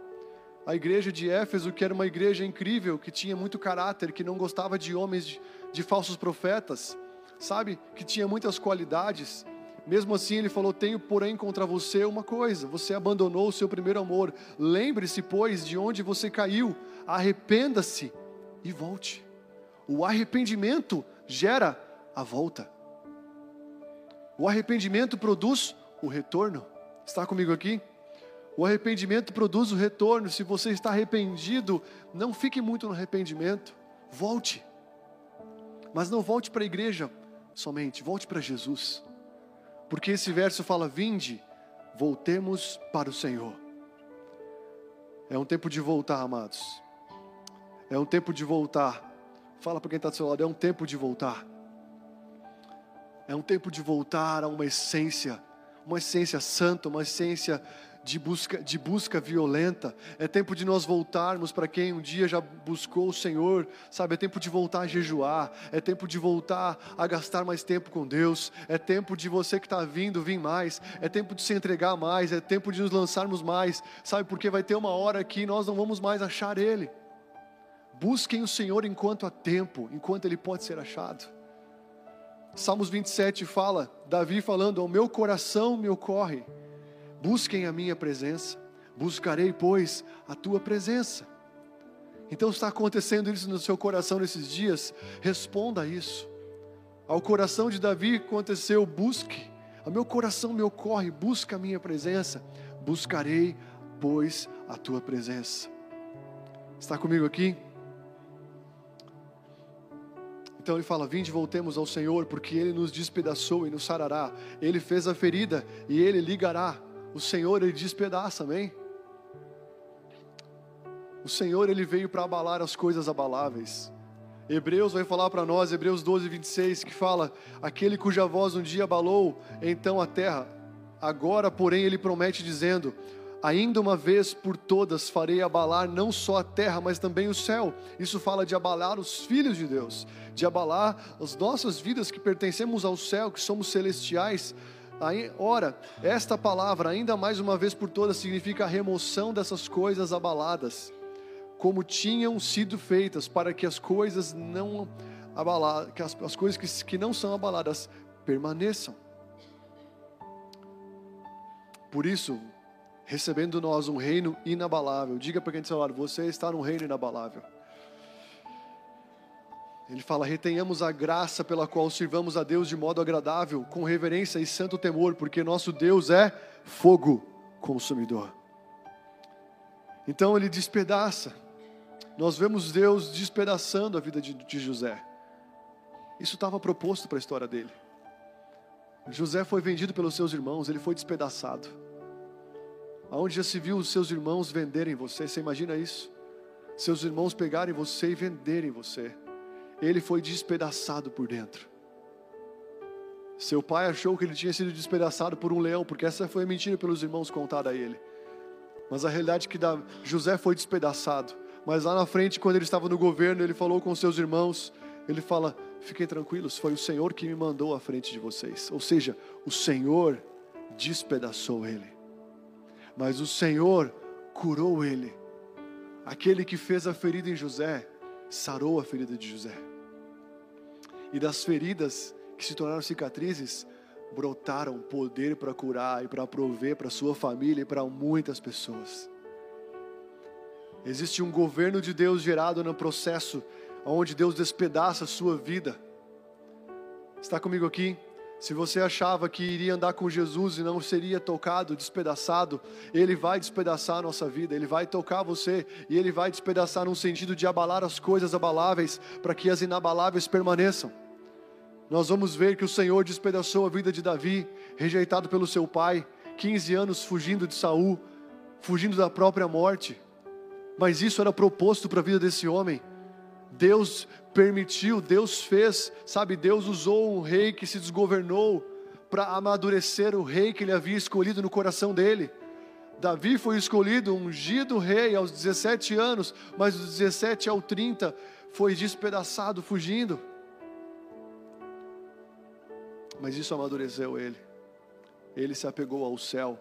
A igreja de Éfeso, que era uma igreja incrível, que tinha muito caráter, que não gostava de homens, de, de falsos profetas sabe, que tinha muitas qualidades, Mesmo assim, ele falou: Tenho, porém, contra você uma coisa: você abandonou o seu primeiro amor. Lembre-se, pois, de onde você caiu, arrependa-se e volte. O arrependimento gera a volta. O arrependimento produz o retorno. Está comigo aqui? O arrependimento produz o retorno. Se você está arrependido, não fique muito no arrependimento. Volte. Mas não volte para a igreja somente, volte para Jesus. Porque esse verso fala: Vinde, voltemos para o Senhor. É um tempo de voltar, amados. É um tempo de voltar. Fala para quem está do seu lado: é um tempo de voltar. É um tempo de voltar a uma essência, uma essência santa, uma essência de busca, de busca violenta. É tempo de nós voltarmos para quem um dia já buscou o Senhor, sabe? É tempo de voltar a jejuar. É tempo de voltar a gastar mais tempo com Deus. É tempo de você que está vindo vir mais. É tempo de se entregar mais. É tempo de nos lançarmos mais, sabe? Porque vai ter uma hora que nós não vamos mais achar Ele. Busquem o Senhor enquanto há tempo, enquanto Ele pode ser achado. Salmos 27 fala, Davi falando: Ao meu coração me ocorre Busquem a minha presença, buscarei, pois, a tua presença. Então está acontecendo isso no seu coração nesses dias? Responda a isso. Ao coração de Davi aconteceu: busque. Ao meu coração me ocorre, busca a minha presença. Buscarei, pois, a tua presença. Está comigo aqui? Então ele fala: Vinde, voltemos ao Senhor, porque Ele nos despedaçou e nos sarará. Ele fez a ferida e Ele ligará o Senhor ele despedaça, amém? O Senhor ele veio para abalar as coisas abaláveis. Hebreus vai falar para nós, Hebreus 12, 26, que fala: Aquele cuja voz um dia abalou então a terra, agora, porém, ele promete, dizendo: Ainda uma vez por todas farei abalar não só a terra, mas também o céu. Isso fala de abalar os filhos de Deus, de abalar as nossas vidas que pertencemos ao céu, que somos celestiais, Ora, esta palavra, ainda mais uma vez por todas, significa a remoção dessas coisas abaladas, como tinham sido feitas, para que as coisas não abaladas, que as, as coisas que, que não são abaladas permaneçam. Por isso, recebendo nós um reino inabalável, diga para quem está ao lado, você está num reino inabalável. Ele fala: retenhamos a graça pela qual sirvamos a Deus de modo agradável, com reverência e santo temor, porque nosso Deus é fogo consumidor. Então ele despedaça. Nós vemos Deus despedaçando a vida de, de José. Isso estava proposto para a história dele. José foi vendido pelos seus irmãos, ele foi despedaçado. Aonde já se viu os seus irmãos venderem você? Você imagina isso? Seus irmãos pegarem você e venderem você ele foi despedaçado por dentro. Seu pai achou que ele tinha sido despedaçado por um leão, porque essa foi a mentira pelos irmãos contada a ele. Mas a realidade é que José foi despedaçado. Mas lá na frente, quando ele estava no governo, ele falou com seus irmãos, ele fala: "Fiquem tranquilos, foi o Senhor que me mandou à frente de vocês". Ou seja, o Senhor despedaçou ele. Mas o Senhor curou ele. Aquele que fez a ferida em José sarou a ferida de José. E das feridas que se tornaram cicatrizes, brotaram poder para curar e para prover para sua família e para muitas pessoas. Existe um governo de Deus gerado no processo onde Deus despedaça a sua vida. Está comigo aqui? Se você achava que iria andar com Jesus e não seria tocado, despedaçado, Ele vai despedaçar a nossa vida, Ele vai tocar você e Ele vai despedaçar no sentido de abalar as coisas abaláveis para que as inabaláveis permaneçam. Nós vamos ver que o Senhor despedaçou a vida de Davi, rejeitado pelo seu pai, 15 anos fugindo de Saul, fugindo da própria morte. Mas isso era proposto para a vida desse homem. Deus permitiu, Deus fez, sabe? Deus usou um rei que se desgovernou para amadurecer o rei que ele havia escolhido no coração dele. Davi foi escolhido, ungido rei aos 17 anos, mas dos 17 ao 30 foi despedaçado, fugindo. Mas isso amadureceu ele. Ele se apegou ao céu.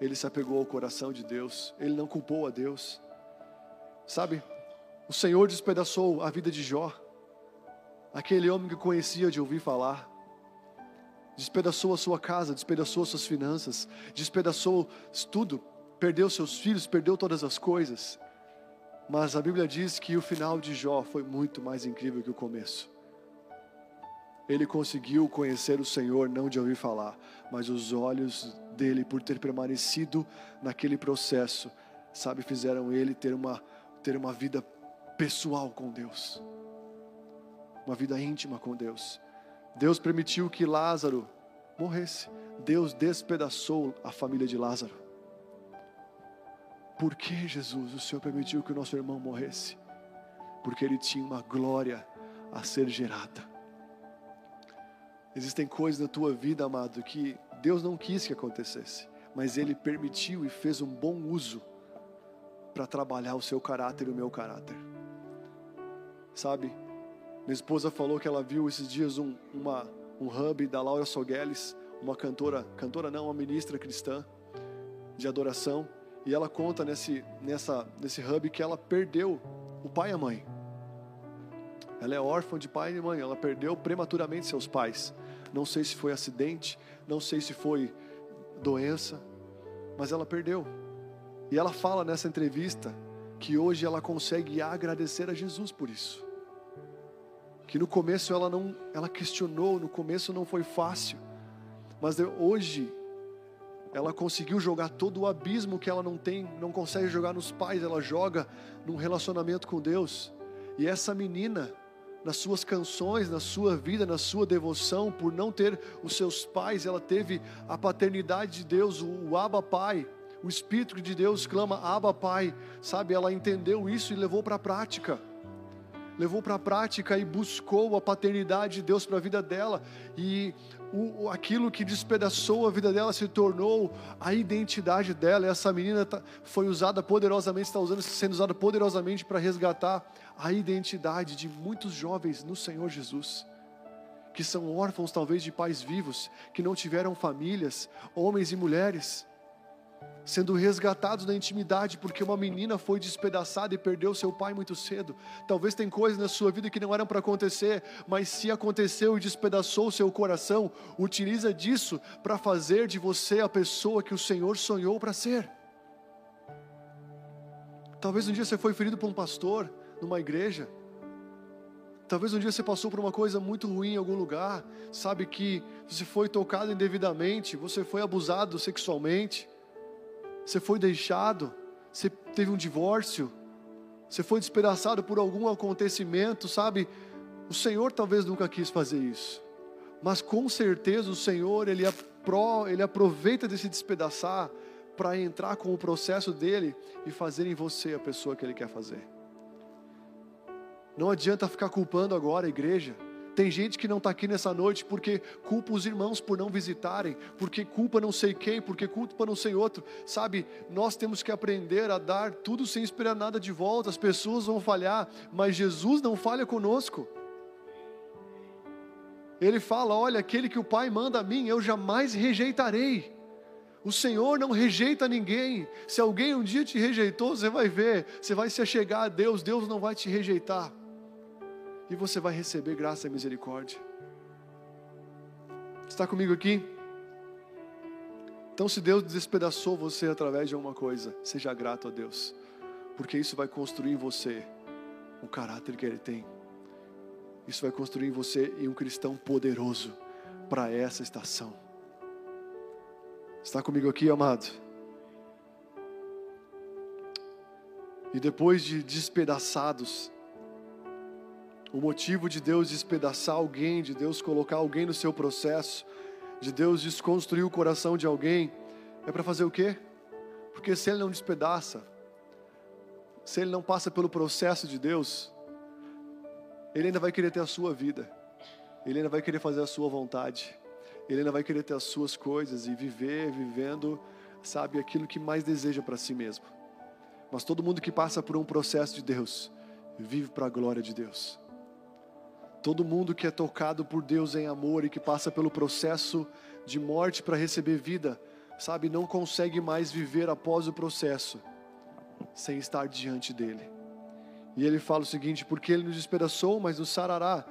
Ele se apegou ao coração de Deus. Ele não culpou a Deus. Sabe? O Senhor despedaçou a vida de Jó, aquele homem que conhecia de ouvir falar. despedaçou a sua casa, despedaçou as suas finanças, despedaçou tudo, perdeu seus filhos, perdeu todas as coisas. Mas a Bíblia diz que o final de Jó foi muito mais incrível que o começo. Ele conseguiu conhecer o Senhor não de ouvir falar, mas os olhos dele, por ter permanecido naquele processo, sabe, fizeram ele ter uma, ter uma vida pessoal com Deus, uma vida íntima com Deus. Deus permitiu que Lázaro morresse. Deus despedaçou a família de Lázaro. Por que, Jesus, o Senhor permitiu que o nosso irmão morresse? Porque ele tinha uma glória a ser gerada. Existem coisas na tua vida, amado, que Deus não quis que acontecesse, mas Ele permitiu e fez um bom uso para trabalhar o seu caráter e o meu caráter. Sabe, minha esposa falou que ela viu esses dias um, uma, um hub da Laura Sogueles, uma cantora, cantora não, uma ministra cristã de adoração, e ela conta nesse, nessa, nesse hub que ela perdeu o pai e a mãe. Ela é órfã de pai e mãe, ela perdeu prematuramente seus pais. Não sei se foi acidente, não sei se foi doença, mas ela perdeu. E ela fala nessa entrevista que hoje ela consegue agradecer a Jesus por isso que no começo ela não, ela questionou, no começo não foi fácil, mas hoje ela conseguiu jogar todo o abismo que ela não tem, não consegue jogar nos pais, ela joga num relacionamento com Deus. E essa menina, nas suas canções, na sua vida, na sua devoção, por não ter os seus pais, ela teve a paternidade de Deus, o, Abba Pai. O Espírito de Deus clama Abba Pai, sabe? Ela entendeu isso e levou para a prática levou para a prática e buscou a paternidade de Deus para a vida dela, e o, aquilo que despedaçou a vida dela se tornou a identidade dela. E essa menina tá, foi usada poderosamente, está sendo usada poderosamente para resgatar a identidade de muitos jovens no Senhor Jesus. Que são órfãos, talvez, de pais vivos, que não tiveram famílias, homens e mulheres sendo resgatados na intimidade, porque uma menina foi despedaçada e perdeu seu pai muito cedo. Talvez tem coisas na sua vida que não eram para acontecer, mas se aconteceu e despedaçou seu coração, utiliza disso para fazer de você a pessoa que o Senhor sonhou para ser. Talvez um dia você foi ferido por um pastor numa igreja. Talvez um dia você passou por uma coisa muito ruim em algum lugar, sabe que você foi tocado indevidamente, você foi abusado sexualmente você foi deixado, você teve um divórcio, você foi despedaçado por algum acontecimento, sabe? O Senhor talvez nunca quis fazer isso, mas com certeza o Senhor, Ele, apro, ele aproveita desse despedaçar para entrar com o processo dele e fazer em você a pessoa que Ele quer fazer. Não adianta ficar culpando agora a igreja, tem gente que não está aqui nessa noite porque culpa os irmãos por não visitarem, porque culpa não sei quem, porque culpa não sei outro. Sabe, nós temos que aprender a dar tudo sem esperar nada de volta. As pessoas vão falhar, mas Jesus não falha conosco. Ele fala: Olha, aquele que o Pai manda a mim, eu jamais rejeitarei. O Senhor não rejeita ninguém. Se alguém um dia te rejeitou, você vai ver, você vai se achegar a Deus, Deus não vai te rejeitar e você vai receber graça e misericórdia. Está comigo aqui? Então, se Deus despedaçou você através de alguma coisa, seja grato a Deus, porque isso vai construir em você o caráter que Ele tem. Isso vai construir em você um cristão poderoso para essa estação. Está comigo aqui, amado? E depois de despedaçados, o motivo de Deus despedaçar alguém, de Deus colocar alguém no seu processo, de Deus desconstruir o coração de alguém, é para fazer o quê? Porque se ele não despedaça, se ele não passa pelo processo de Deus, ele ainda vai querer ter a sua vida, ele ainda vai querer fazer a sua vontade, ele ainda vai querer ter as suas coisas e viver vivendo, sabe, aquilo que mais deseja para si mesmo. Mas todo mundo que passa por um processo de Deus, vive para a glória de Deus. Todo mundo que é tocado por Deus em amor e que passa pelo processo de morte para receber vida, sabe, não consegue mais viver após o processo sem estar diante dele. E ele fala o seguinte: porque ele nos despedaçou, mas nos sarará,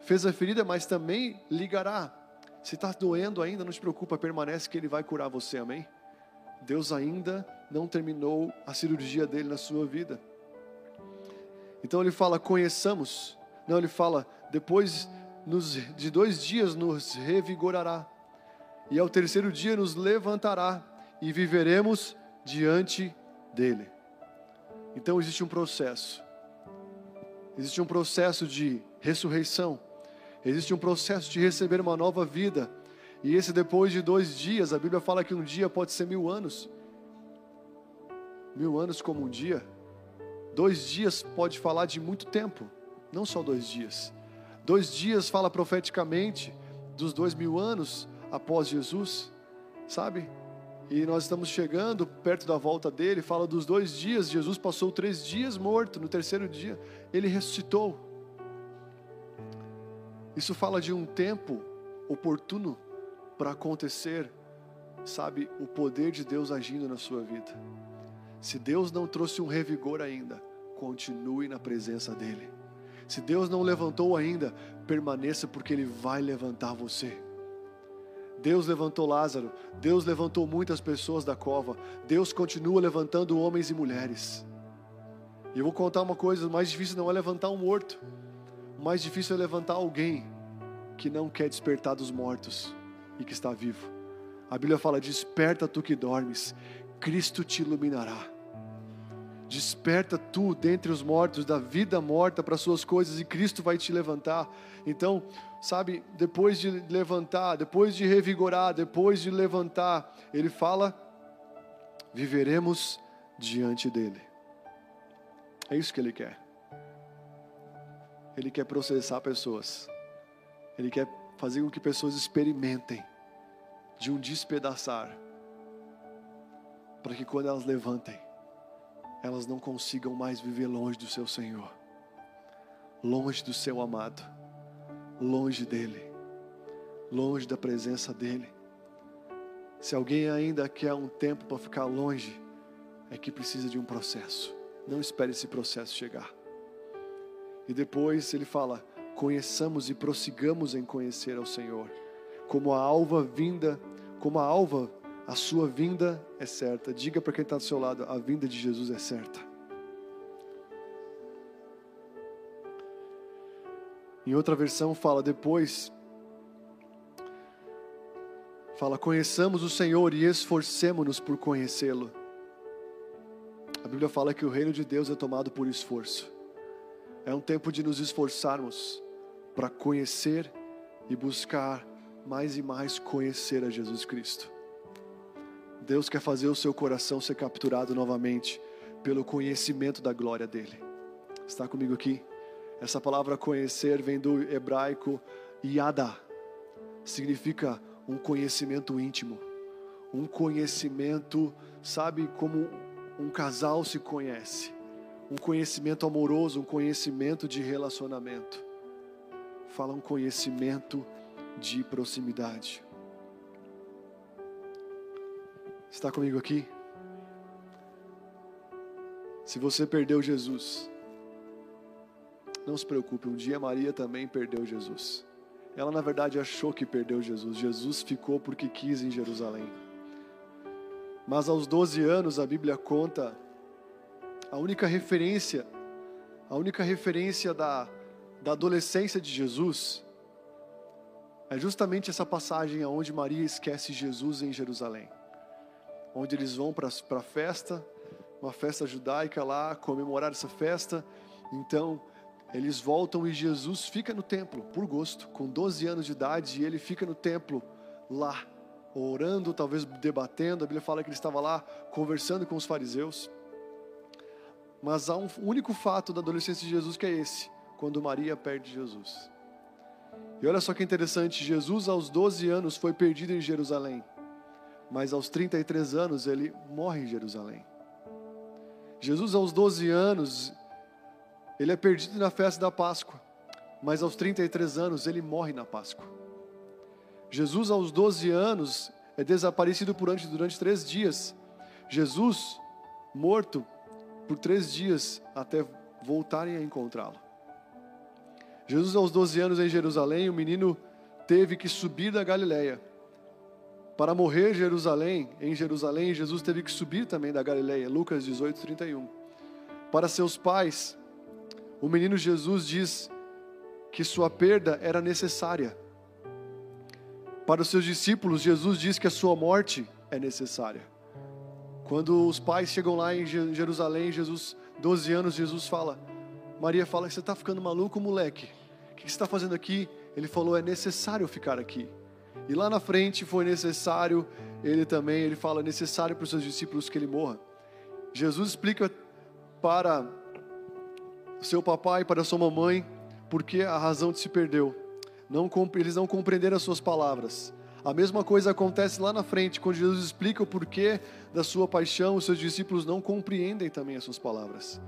fez a ferida, mas também ligará. Se está doendo ainda, não se preocupa, permanece que Ele vai curar você, amém? Deus ainda não terminou a cirurgia dele na sua vida. Então ele fala: conheçamos. Não, ele fala: depois de dois dias nos revigorará, e ao terceiro dia nos levantará, e viveremos diante dele. Então existe um processo. Existe um processo de ressurreição. Existe um processo de receber uma nova vida. E esse depois de dois dias, a Bíblia fala que um dia pode ser mil anos. Mil anos como um dia. Dois dias pode falar de muito tempo, não só dois dias. Dois dias fala profeticamente dos dois mil anos após Jesus, sabe? E nós estamos chegando perto da volta dele, fala dos dois dias. Jesus passou três dias morto, no terceiro dia ele ressuscitou. Isso fala de um tempo oportuno para acontecer, sabe, o poder de Deus agindo na sua vida. Se Deus não trouxe um revigor ainda, continue na presença dEle. Se Deus não levantou ainda, permaneça porque Ele vai levantar você. Deus levantou Lázaro, Deus levantou muitas pessoas da cova, Deus continua levantando homens e mulheres. E eu vou contar uma coisa: o mais difícil não é levantar um morto, o mais difícil é levantar alguém que não quer despertar dos mortos e que está vivo. A Bíblia fala: Desperta tu que dormes, Cristo te iluminará. Desperta tu dentre os mortos, da vida morta para suas coisas, e Cristo vai te levantar. Então, sabe, depois de levantar, depois de revigorar, depois de levantar, ele fala: viveremos diante dele. É isso que ele quer. Ele quer processar pessoas. Ele quer fazer com que pessoas experimentem de um despedaçar, para que quando elas levantem, elas não consigam mais viver longe do seu Senhor, longe do seu amado, longe dele, longe da presença dele. Se alguém ainda quer um tempo para ficar longe, é que precisa de um processo. Não espere esse processo chegar. E depois ele fala: conheçamos e prossigamos em conhecer ao Senhor como a alva vinda, como a alva, a sua vinda é certa. Diga para quem está do seu lado: a vinda de Jesus é certa. Em outra versão fala depois, fala: conheçamos o Senhor e esforcemos-nos por conhecê-lo. A Bíblia fala que o reino de Deus é tomado por esforço. É um tempo de nos esforçarmos para conhecer e buscar mais e mais conhecer a Jesus Cristo. Deus quer fazer o seu coração ser capturado novamente pelo conhecimento da glória dele. Está comigo aqui? Essa palavra conhecer vem do hebraico yada, significa um conhecimento íntimo, um conhecimento, sabe, como um casal se conhece, um conhecimento amoroso, um conhecimento de relacionamento. Fala um conhecimento de proximidade. Está comigo aqui? Se você perdeu Jesus, não se preocupe, um dia Maria também perdeu Jesus. Ela, na verdade, achou que perdeu Jesus. Jesus ficou porque quis em Jerusalém. Mas aos 12 anos, a Bíblia conta a única referência, a única referência da, da adolescência de Jesus é justamente essa passagem onde Maria esquece Jesus em Jerusalém. Onde eles vão para a festa, uma festa judaica lá, comemorar essa festa. Então, eles voltam e Jesus fica no templo, por gosto, com 12 anos de idade, e ele fica no templo lá, orando, talvez debatendo. A Bíblia fala que ele estava lá conversando com os fariseus. Mas há um único fato da adolescência de Jesus que é esse: quando Maria perde Jesus. E olha só que interessante: Jesus, aos 12 anos, foi perdido em Jerusalém, mas aos 33 anos ele morre em Jerusalém. Jesus, aos 12 anos, ele é perdido na festa da Páscoa, mas aos 33 anos ele morre na Páscoa. Jesus, aos 12 anos, é desaparecido durante, durante três dias. Jesus, morto por três dias até voltarem a encontrá-lo. Jesus, aos 12 anos em Jerusalém, o menino teve que subir da Galileia. Para morrer Jerusalém, em Jerusalém, Jesus teve que subir também da Galileia. Lucas 18, 31. Para seus pais, o menino Jesus diz que sua perda era necessária. Para os seus discípulos, Jesus diz que a sua morte é necessária. Quando os pais chegam lá em Jerusalém, Jesus, 12 anos, Jesus fala, Maria fala, você está ficando maluco, moleque? O que você está fazendo aqui? Ele falou, é necessário ficar aqui. E lá na frente foi necessário, ele também, ele fala, necessário para os seus discípulos que ele morra. Jesus explica para seu papai, para sua mamãe, porque a razão de se perdeu. Não, eles não compreenderam as suas palavras. A mesma coisa acontece lá na frente, quando Jesus explica o porquê da sua paixão, os seus discípulos não compreendem também as suas palavras.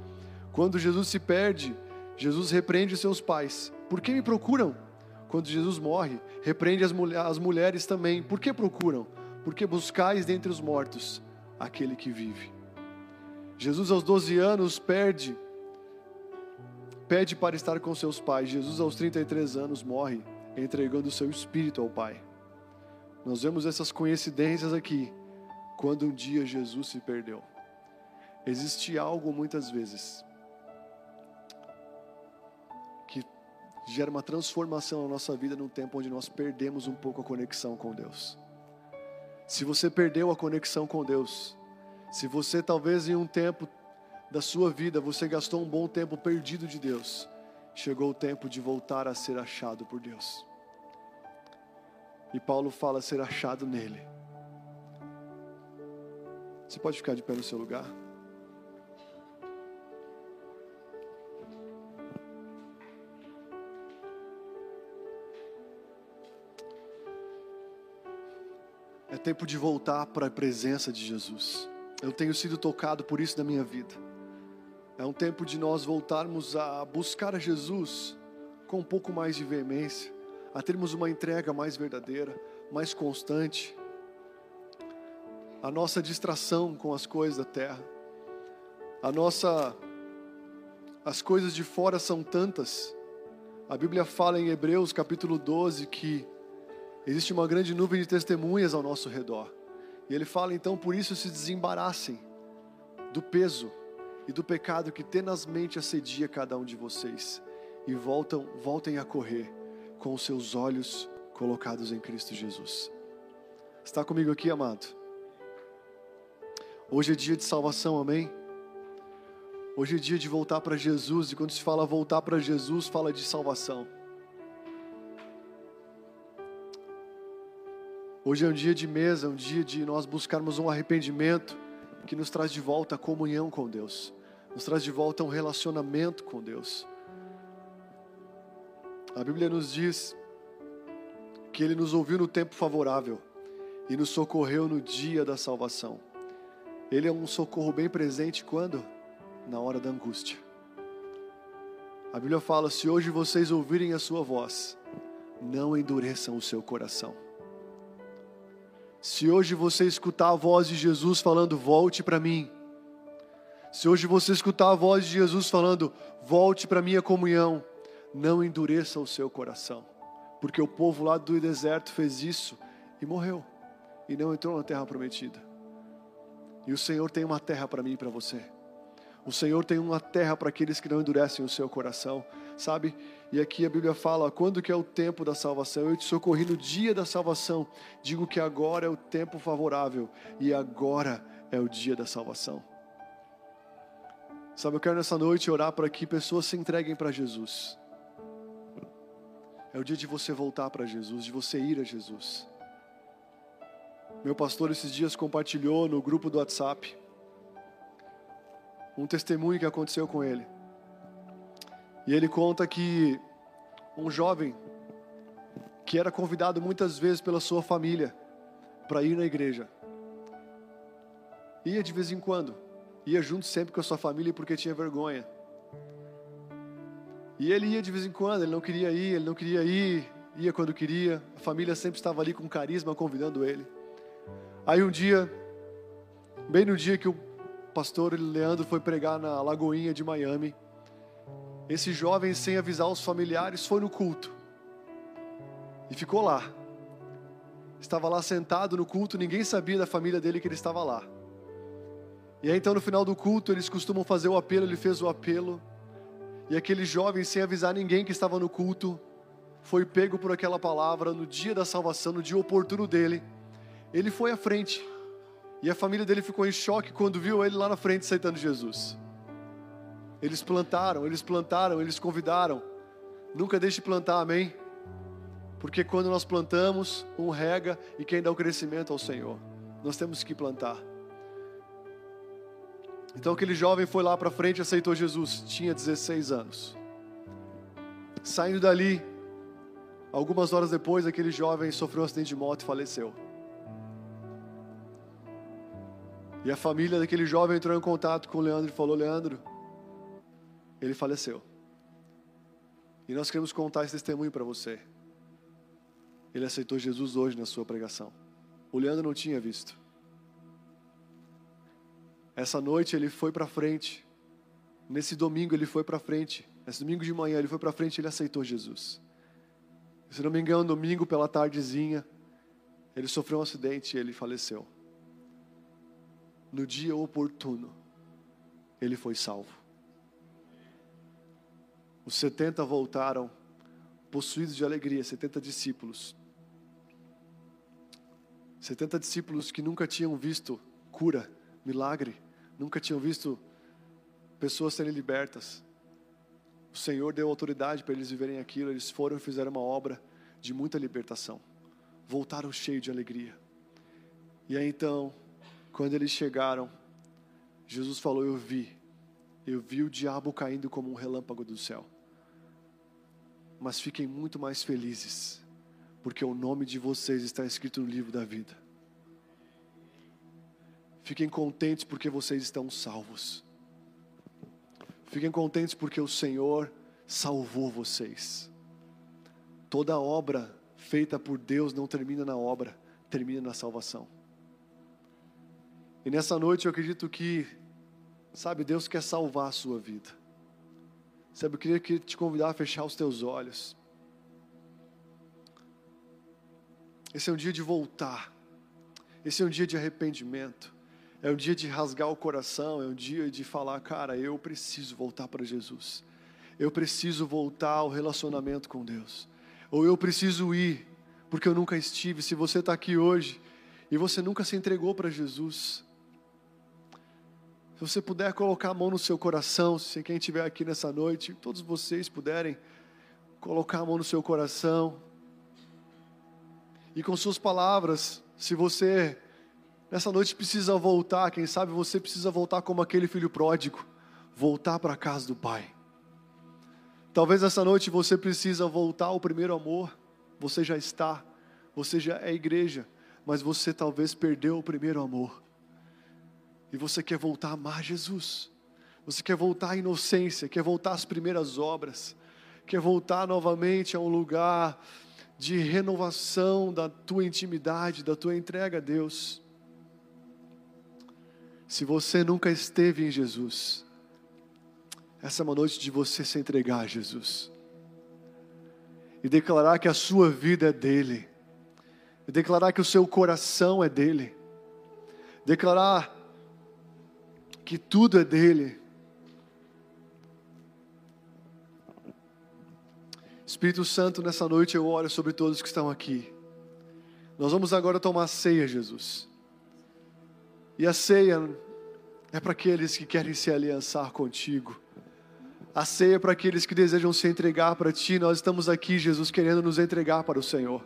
Quando Jesus se perde, Jesus repreende seus pais. Por que me procuram? Quando Jesus morre, repreende as, as mulheres também. Por que procuram? Porque buscais dentre os mortos aquele que vive. Jesus, aos 12 anos, perde, pede para estar com seus pais. Jesus, aos 33 anos, morre, entregando seu espírito ao Pai. Nós vemos essas coincidências aqui, quando um dia Jesus se perdeu. Existe algo muitas vezes gera uma transformação na nossa vida num tempo onde nós perdemos um pouco a conexão com Deus. Se você perdeu a conexão com Deus, se você talvez em um tempo da sua vida você gastou um bom tempo perdido de Deus, chegou o tempo de voltar a ser achado por Deus. E Paulo fala ser achado nele. Você pode ficar de pé no seu lugar? É tempo de voltar para a presença de Jesus. Eu tenho sido tocado por isso na minha vida. É um tempo de nós voltarmos a buscar a Jesus com um pouco mais de veemência a termos uma entrega mais verdadeira, mais constante. A nossa distração com as coisas da terra, a nossa as coisas de fora são tantas. A Bíblia fala em Hebreus capítulo 12 que existe uma grande nuvem de testemunhas ao nosso redor. E ele fala então, por isso se desembaraçem do peso e do pecado que tenazmente assedia cada um de vocês e voltam, voltem a correr com os seus olhos colocados em Cristo Jesus. Está comigo aqui, amado? Hoje é dia de salvação, amém? Hoje é dia de voltar para Jesus, e quando se fala voltar para Jesus, fala de salvação. Hoje é um dia de mesa, um dia de nós buscarmos um arrependimento que nos traz de volta a comunhão com Deus, nos traz de volta um relacionamento com Deus. A Bíblia nos diz que Ele nos ouviu no tempo favorável e nos socorreu no dia da salvação. Ele é um socorro bem presente quando? Na hora da angústia. A Bíblia fala: se hoje vocês ouvirem a Sua voz, não endureçam o seu coração. Se hoje você escutar a voz de Jesus falando, volte para mim. Se hoje você escutar a voz de Jesus falando, volte para minha comunhão não endureça o seu coração, porque o povo lá do deserto fez isso e morreu, e não entrou na terra prometida. E o Senhor tem uma terra para mim e para você. O Senhor tem uma terra para aqueles que não endurecem o seu coração, sabe? E aqui a Bíblia fala: quando que é o tempo da salvação? Eu te socorri no dia da salvação. Digo que agora é o tempo favorável e agora é o dia da salvação. Sabe, eu quero nessa noite orar para que pessoas se entreguem para Jesus. É o dia de você voltar para Jesus, de você ir a Jesus. Meu pastor esses dias compartilhou no grupo do WhatsApp um testemunho que aconteceu com ele. E ele conta que um jovem que era convidado muitas vezes pela sua família para ir na igreja. Ia de vez em quando, ia junto sempre com a sua família porque tinha vergonha. E ele ia de vez em quando, ele não queria ir, ele não queria ir, ia quando queria. A família sempre estava ali com carisma convidando ele. Aí um dia, bem no dia que o pastor Leandro foi pregar na Lagoinha de Miami, esse jovem, sem avisar os familiares, foi no culto. e ficou lá. Estava lá sentado no culto, ninguém sabia da família dele que ele estava lá. E aí então no final do culto eles costumam fazer o apelo, ele fez o apelo. E aquele jovem, sem avisar ninguém que estava no culto, foi pego por aquela palavra no dia da salvação, no dia oportuno dele. Ele foi à frente. E a família dele ficou em choque quando viu ele lá na frente aceitando Jesus. Eles plantaram, eles plantaram, eles convidaram. Nunca deixe de plantar, amém? Porque quando nós plantamos, um rega e quem dá o crescimento é o Senhor. Nós temos que plantar. Então aquele jovem foi lá para frente e aceitou Jesus. Tinha 16 anos. Saindo dali, algumas horas depois, aquele jovem sofreu um acidente de moto e faleceu. E a família daquele jovem entrou em contato com o Leandro e falou: Leandro, ele faleceu. E nós queremos contar esse testemunho para você. Ele aceitou Jesus hoje na sua pregação. O Leandro não tinha visto. Essa noite ele foi para frente. Nesse domingo ele foi para frente. Esse domingo de manhã ele foi para frente e ele aceitou Jesus. Se não me engano, domingo pela tardezinha, ele sofreu um acidente e ele faleceu. No dia oportuno, ele foi salvo. Os 70 voltaram possuídos de alegria, 70 discípulos. 70 discípulos que nunca tinham visto cura, milagre, nunca tinham visto pessoas serem libertas. O Senhor deu autoridade para eles viverem aquilo, eles foram e fizeram uma obra de muita libertação. Voltaram cheios de alegria. E aí então, quando eles chegaram, Jesus falou: Eu vi, eu vi o diabo caindo como um relâmpago do céu mas fiquem muito mais felizes, porque o nome de vocês está escrito no livro da vida. Fiquem contentes porque vocês estão salvos. Fiquem contentes porque o Senhor salvou vocês. Toda obra feita por Deus não termina na obra, termina na salvação. E nessa noite eu acredito que, sabe, Deus quer salvar a sua vida. Sabe, eu queria te convidar a fechar os teus olhos. Esse é um dia de voltar. Esse é um dia de arrependimento. É um dia de rasgar o coração. É um dia de falar, cara, eu preciso voltar para Jesus. Eu preciso voltar ao relacionamento com Deus. Ou eu preciso ir, porque eu nunca estive. Se você está aqui hoje e você nunca se entregou para Jesus, se você puder colocar a mão no seu coração, se quem estiver aqui nessa noite, todos vocês puderem colocar a mão no seu coração. E com suas palavras, se você nessa noite precisa voltar, quem sabe você precisa voltar como aquele filho pródigo, voltar para a casa do Pai. Talvez essa noite você precisa voltar ao primeiro amor. Você já está, você já é igreja, mas você talvez perdeu o primeiro amor e você quer voltar a amar Jesus, você quer voltar à inocência, quer voltar às primeiras obras, quer voltar novamente a um lugar de renovação da tua intimidade, da tua entrega a Deus. Se você nunca esteve em Jesus, essa é uma noite de você se entregar a Jesus e declarar que a sua vida é dele, e declarar que o seu coração é dele, declarar que tudo é dele. Espírito Santo, nessa noite eu oro sobre todos que estão aqui. Nós vamos agora tomar ceia, Jesus. E a ceia é para aqueles que querem se aliançar contigo. A ceia é para aqueles que desejam se entregar para ti. Nós estamos aqui, Jesus, querendo nos entregar para o Senhor.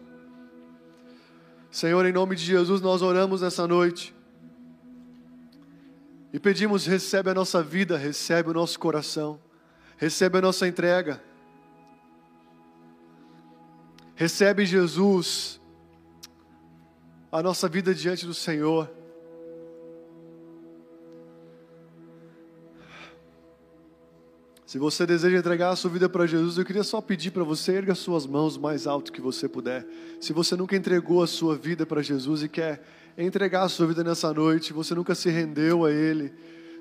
Senhor, em nome de Jesus, nós oramos nessa noite e pedimos: recebe a nossa vida, recebe o nosso coração, recebe a nossa entrega. Recebe, Jesus, a nossa vida diante do Senhor. Se você deseja entregar a sua vida para Jesus, eu queria só pedir para você, erga suas mãos mais alto que você puder. Se você nunca entregou a sua vida para Jesus e quer entregar a sua vida nessa noite, você nunca se rendeu a Ele,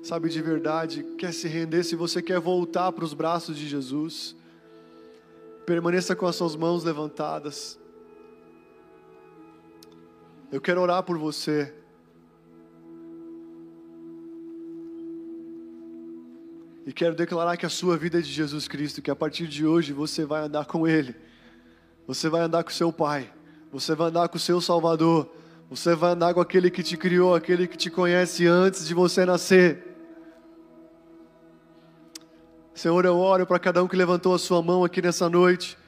sabe de verdade, quer se render, se você quer voltar para os braços de Jesus, permaneça com as suas mãos levantadas. Eu quero orar por você. E quero declarar que a sua vida é de Jesus Cristo, que a partir de hoje você vai andar com Ele. Você vai andar com seu Pai. Você vai andar com o seu Salvador. Você vai andar com aquele que te criou, aquele que te conhece antes de você nascer. Senhor, eu oro para cada um que levantou a sua mão aqui nessa noite.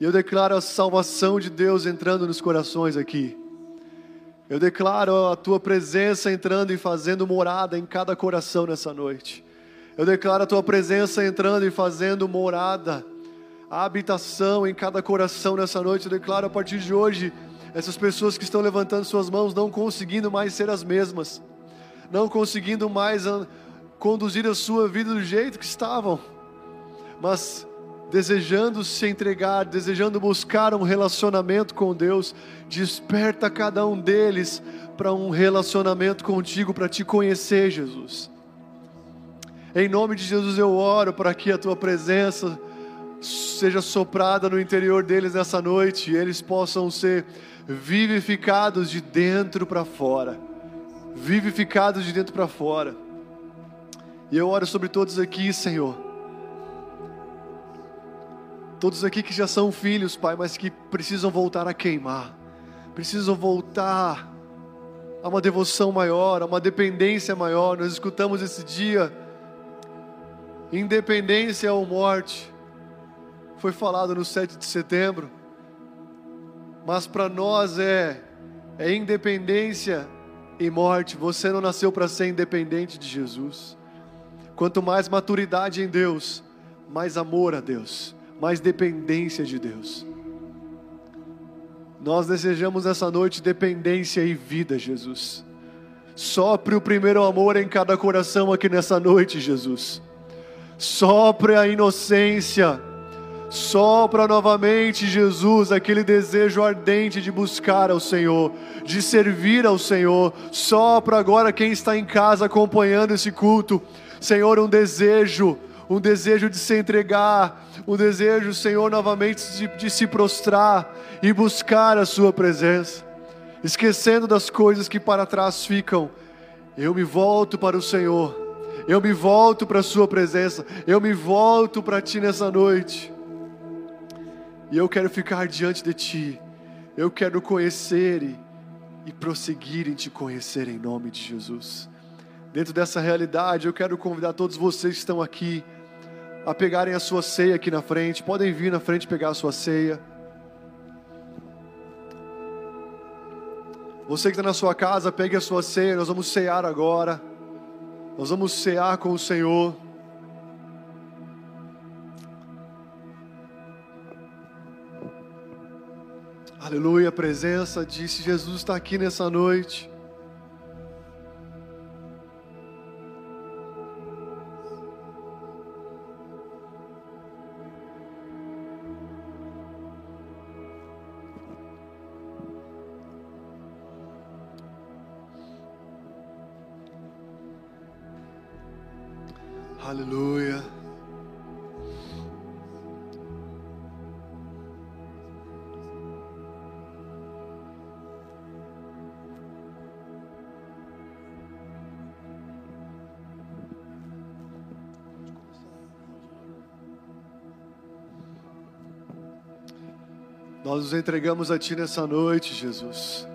E eu declaro a salvação de Deus entrando nos corações aqui. Eu declaro a tua presença entrando e fazendo morada em cada coração nessa noite. Eu declaro a tua presença entrando e fazendo morada, a habitação em cada coração nessa noite. Eu declaro a partir de hoje, essas pessoas que estão levantando suas mãos não conseguindo mais ser as mesmas, não conseguindo mais conduzir a sua vida do jeito que estavam, mas desejando se entregar, desejando buscar um relacionamento com Deus, desperta cada um deles para um relacionamento contigo, para te conhecer, Jesus. Em nome de Jesus eu oro para que a tua presença seja soprada no interior deles nessa noite e eles possam ser vivificados de dentro para fora. Vivificados de dentro para fora. E eu oro sobre todos aqui, Senhor. Todos aqui que já são filhos, Pai, mas que precisam voltar a queimar. Precisam voltar a uma devoção maior, a uma dependência maior. Nós escutamos esse dia independência ou morte, foi falado no 7 de setembro, mas para nós é, é independência e morte. Você não nasceu para ser independente de Jesus. Quanto mais maturidade em Deus, mais amor a Deus, mais dependência de Deus. Nós desejamos essa noite dependência e vida, Jesus. Sopre o primeiro amor em cada coração aqui nessa noite, Jesus. Sopre a inocência. Sopra novamente, Jesus, aquele desejo ardente de buscar ao Senhor, de servir ao Senhor. Sopra agora quem está em casa acompanhando esse culto. Senhor, um desejo, um desejo de se entregar, um desejo, Senhor, novamente de, de se prostrar e buscar a Sua presença, esquecendo das coisas que para trás ficam. Eu me volto para o Senhor eu me volto para a Sua presença, eu me volto para Ti nessa noite, e eu quero ficar diante de Ti, eu quero conhecer e, e prosseguir em Te conhecer em nome de Jesus. Dentro dessa realidade, eu quero convidar todos vocês que estão aqui a pegarem a sua ceia aqui na frente, podem vir na frente pegar a sua ceia. Você que está na sua casa, pegue a sua ceia, nós vamos cear agora. Nós vamos cear com o Senhor. Aleluia, a presença disse Jesus está aqui nessa noite. Aleluia. Nós nos entregamos a Ti nessa noite, Jesus.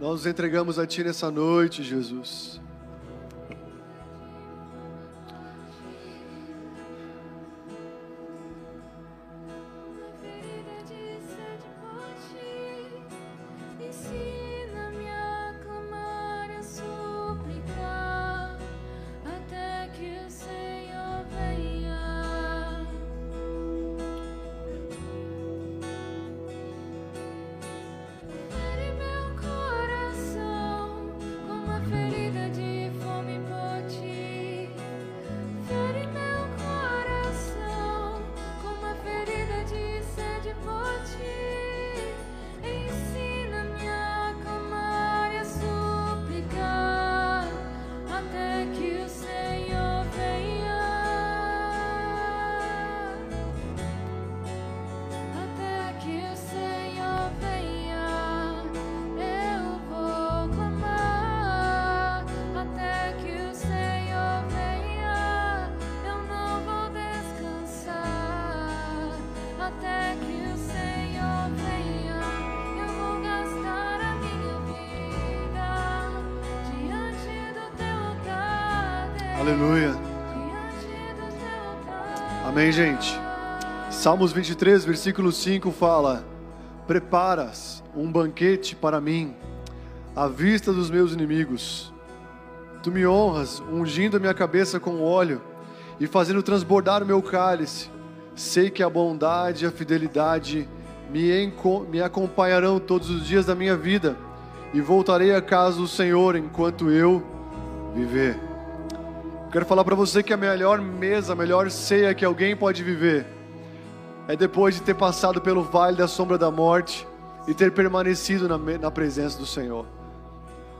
Nós nos entregamos a Ti nessa noite, Jesus. Gente. Salmos 23, versículo 5 fala: Preparas um banquete para mim, à vista dos meus inimigos. Tu me honras, ungindo a minha cabeça com óleo e fazendo transbordar o meu cálice. Sei que a bondade e a fidelidade me, me acompanharão todos os dias da minha vida e voltarei à casa do Senhor enquanto eu viver. Quero falar para você que a melhor mesa, a melhor ceia que alguém pode viver é depois de ter passado pelo vale da sombra da morte e ter permanecido na, na presença do Senhor.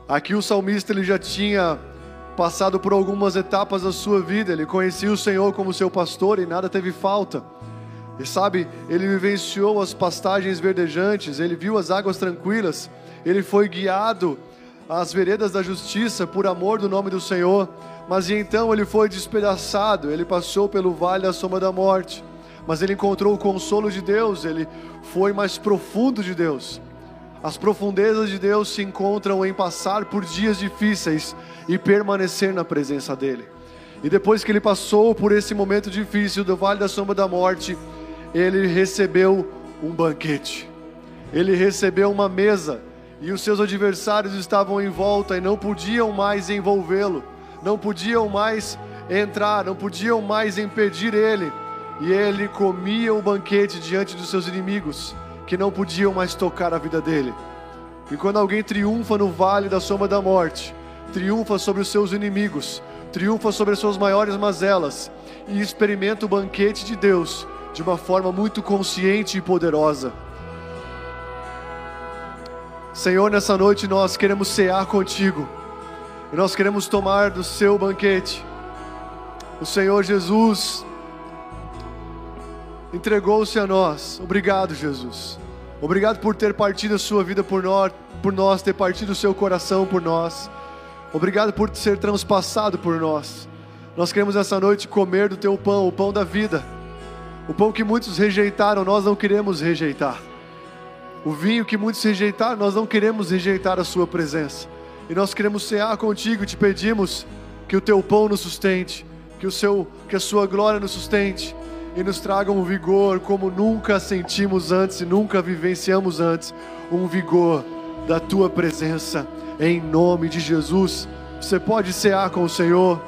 Aqui o salmista ele já tinha passado por algumas etapas da sua vida, ele conhecia o Senhor como seu pastor e nada teve falta. E sabe, ele vivenciou as pastagens verdejantes, ele viu as águas tranquilas, ele foi guiado às veredas da justiça por amor do nome do Senhor. Mas então ele foi despedaçado, ele passou pelo vale da sombra da morte, mas ele encontrou o consolo de Deus, ele foi mais profundo de Deus. As profundezas de Deus se encontram em passar por dias difíceis e permanecer na presença dEle. E depois que ele passou por esse momento difícil do vale da sombra da morte, ele recebeu um banquete, ele recebeu uma mesa, e os seus adversários estavam em volta e não podiam mais envolvê-lo não podiam mais entrar, não podiam mais impedir ele. E ele comia o banquete diante dos seus inimigos, que não podiam mais tocar a vida dele. E quando alguém triunfa no vale da sombra da morte, triunfa sobre os seus inimigos, triunfa sobre as suas maiores mazelas e experimenta o banquete de Deus de uma forma muito consciente e poderosa. Senhor, nessa noite nós queremos cear contigo. E nós queremos tomar do seu banquete. O Senhor Jesus entregou-se a nós. Obrigado, Jesus. Obrigado por ter partido a sua vida por nós, por nós, ter partido o seu coração por nós. Obrigado por ser transpassado por nós. Nós queremos essa noite comer do teu pão, o pão da vida. O pão que muitos rejeitaram, nós não queremos rejeitar. O vinho que muitos rejeitaram, nós não queremos rejeitar a sua presença. E nós queremos cear contigo, te pedimos que o teu pão nos sustente, que o seu que a sua glória nos sustente e nos traga um vigor como nunca sentimos antes e nunca vivenciamos antes, um vigor da tua presença em nome de Jesus. Você pode cear com o Senhor.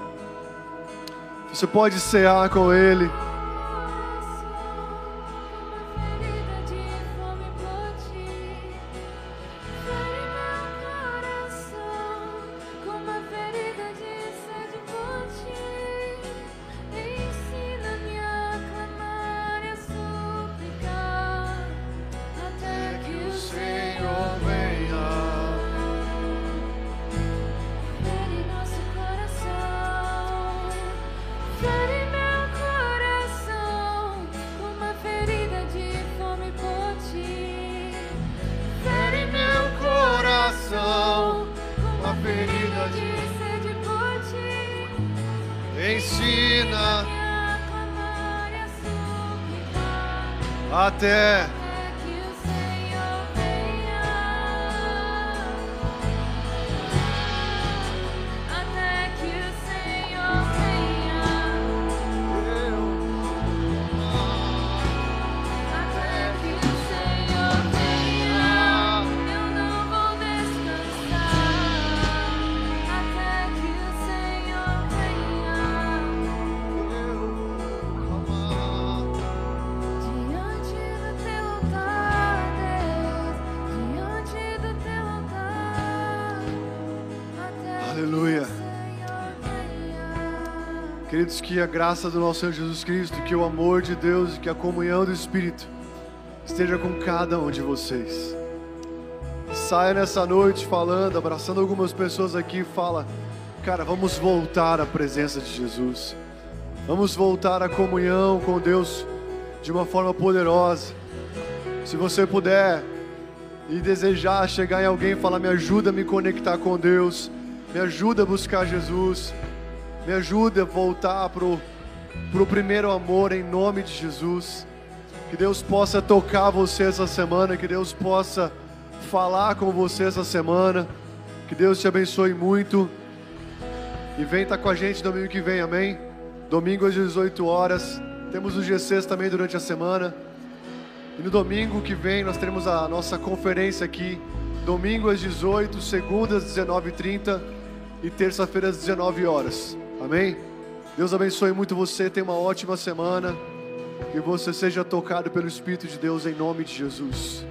Você pode cear com ele. Yeah. Queridos, que a graça do nosso Senhor Jesus Cristo, que o amor de Deus e que a comunhão do Espírito esteja com cada um de vocês. Saia nessa noite falando, abraçando algumas pessoas aqui e fala: Cara, vamos voltar à presença de Jesus. Vamos voltar à comunhão com Deus de uma forma poderosa. Se você puder e desejar chegar em alguém e falar: Me ajuda a me conectar com Deus, me ajuda a buscar Jesus. Me ajude a voltar para o primeiro amor em nome de Jesus. Que Deus possa tocar você essa semana, que Deus possa falar com você essa semana. Que Deus te abençoe muito. E vem estar tá com a gente domingo que vem, amém? Domingo às 18 horas. Temos os GCs também durante a semana. E no domingo que vem nós teremos a nossa conferência aqui. Domingo às 18, segunda às 19h30 e terça-feira às 19 horas. Amém? Deus abençoe muito você. Tenha uma ótima semana. Que você seja tocado pelo Espírito de Deus em nome de Jesus.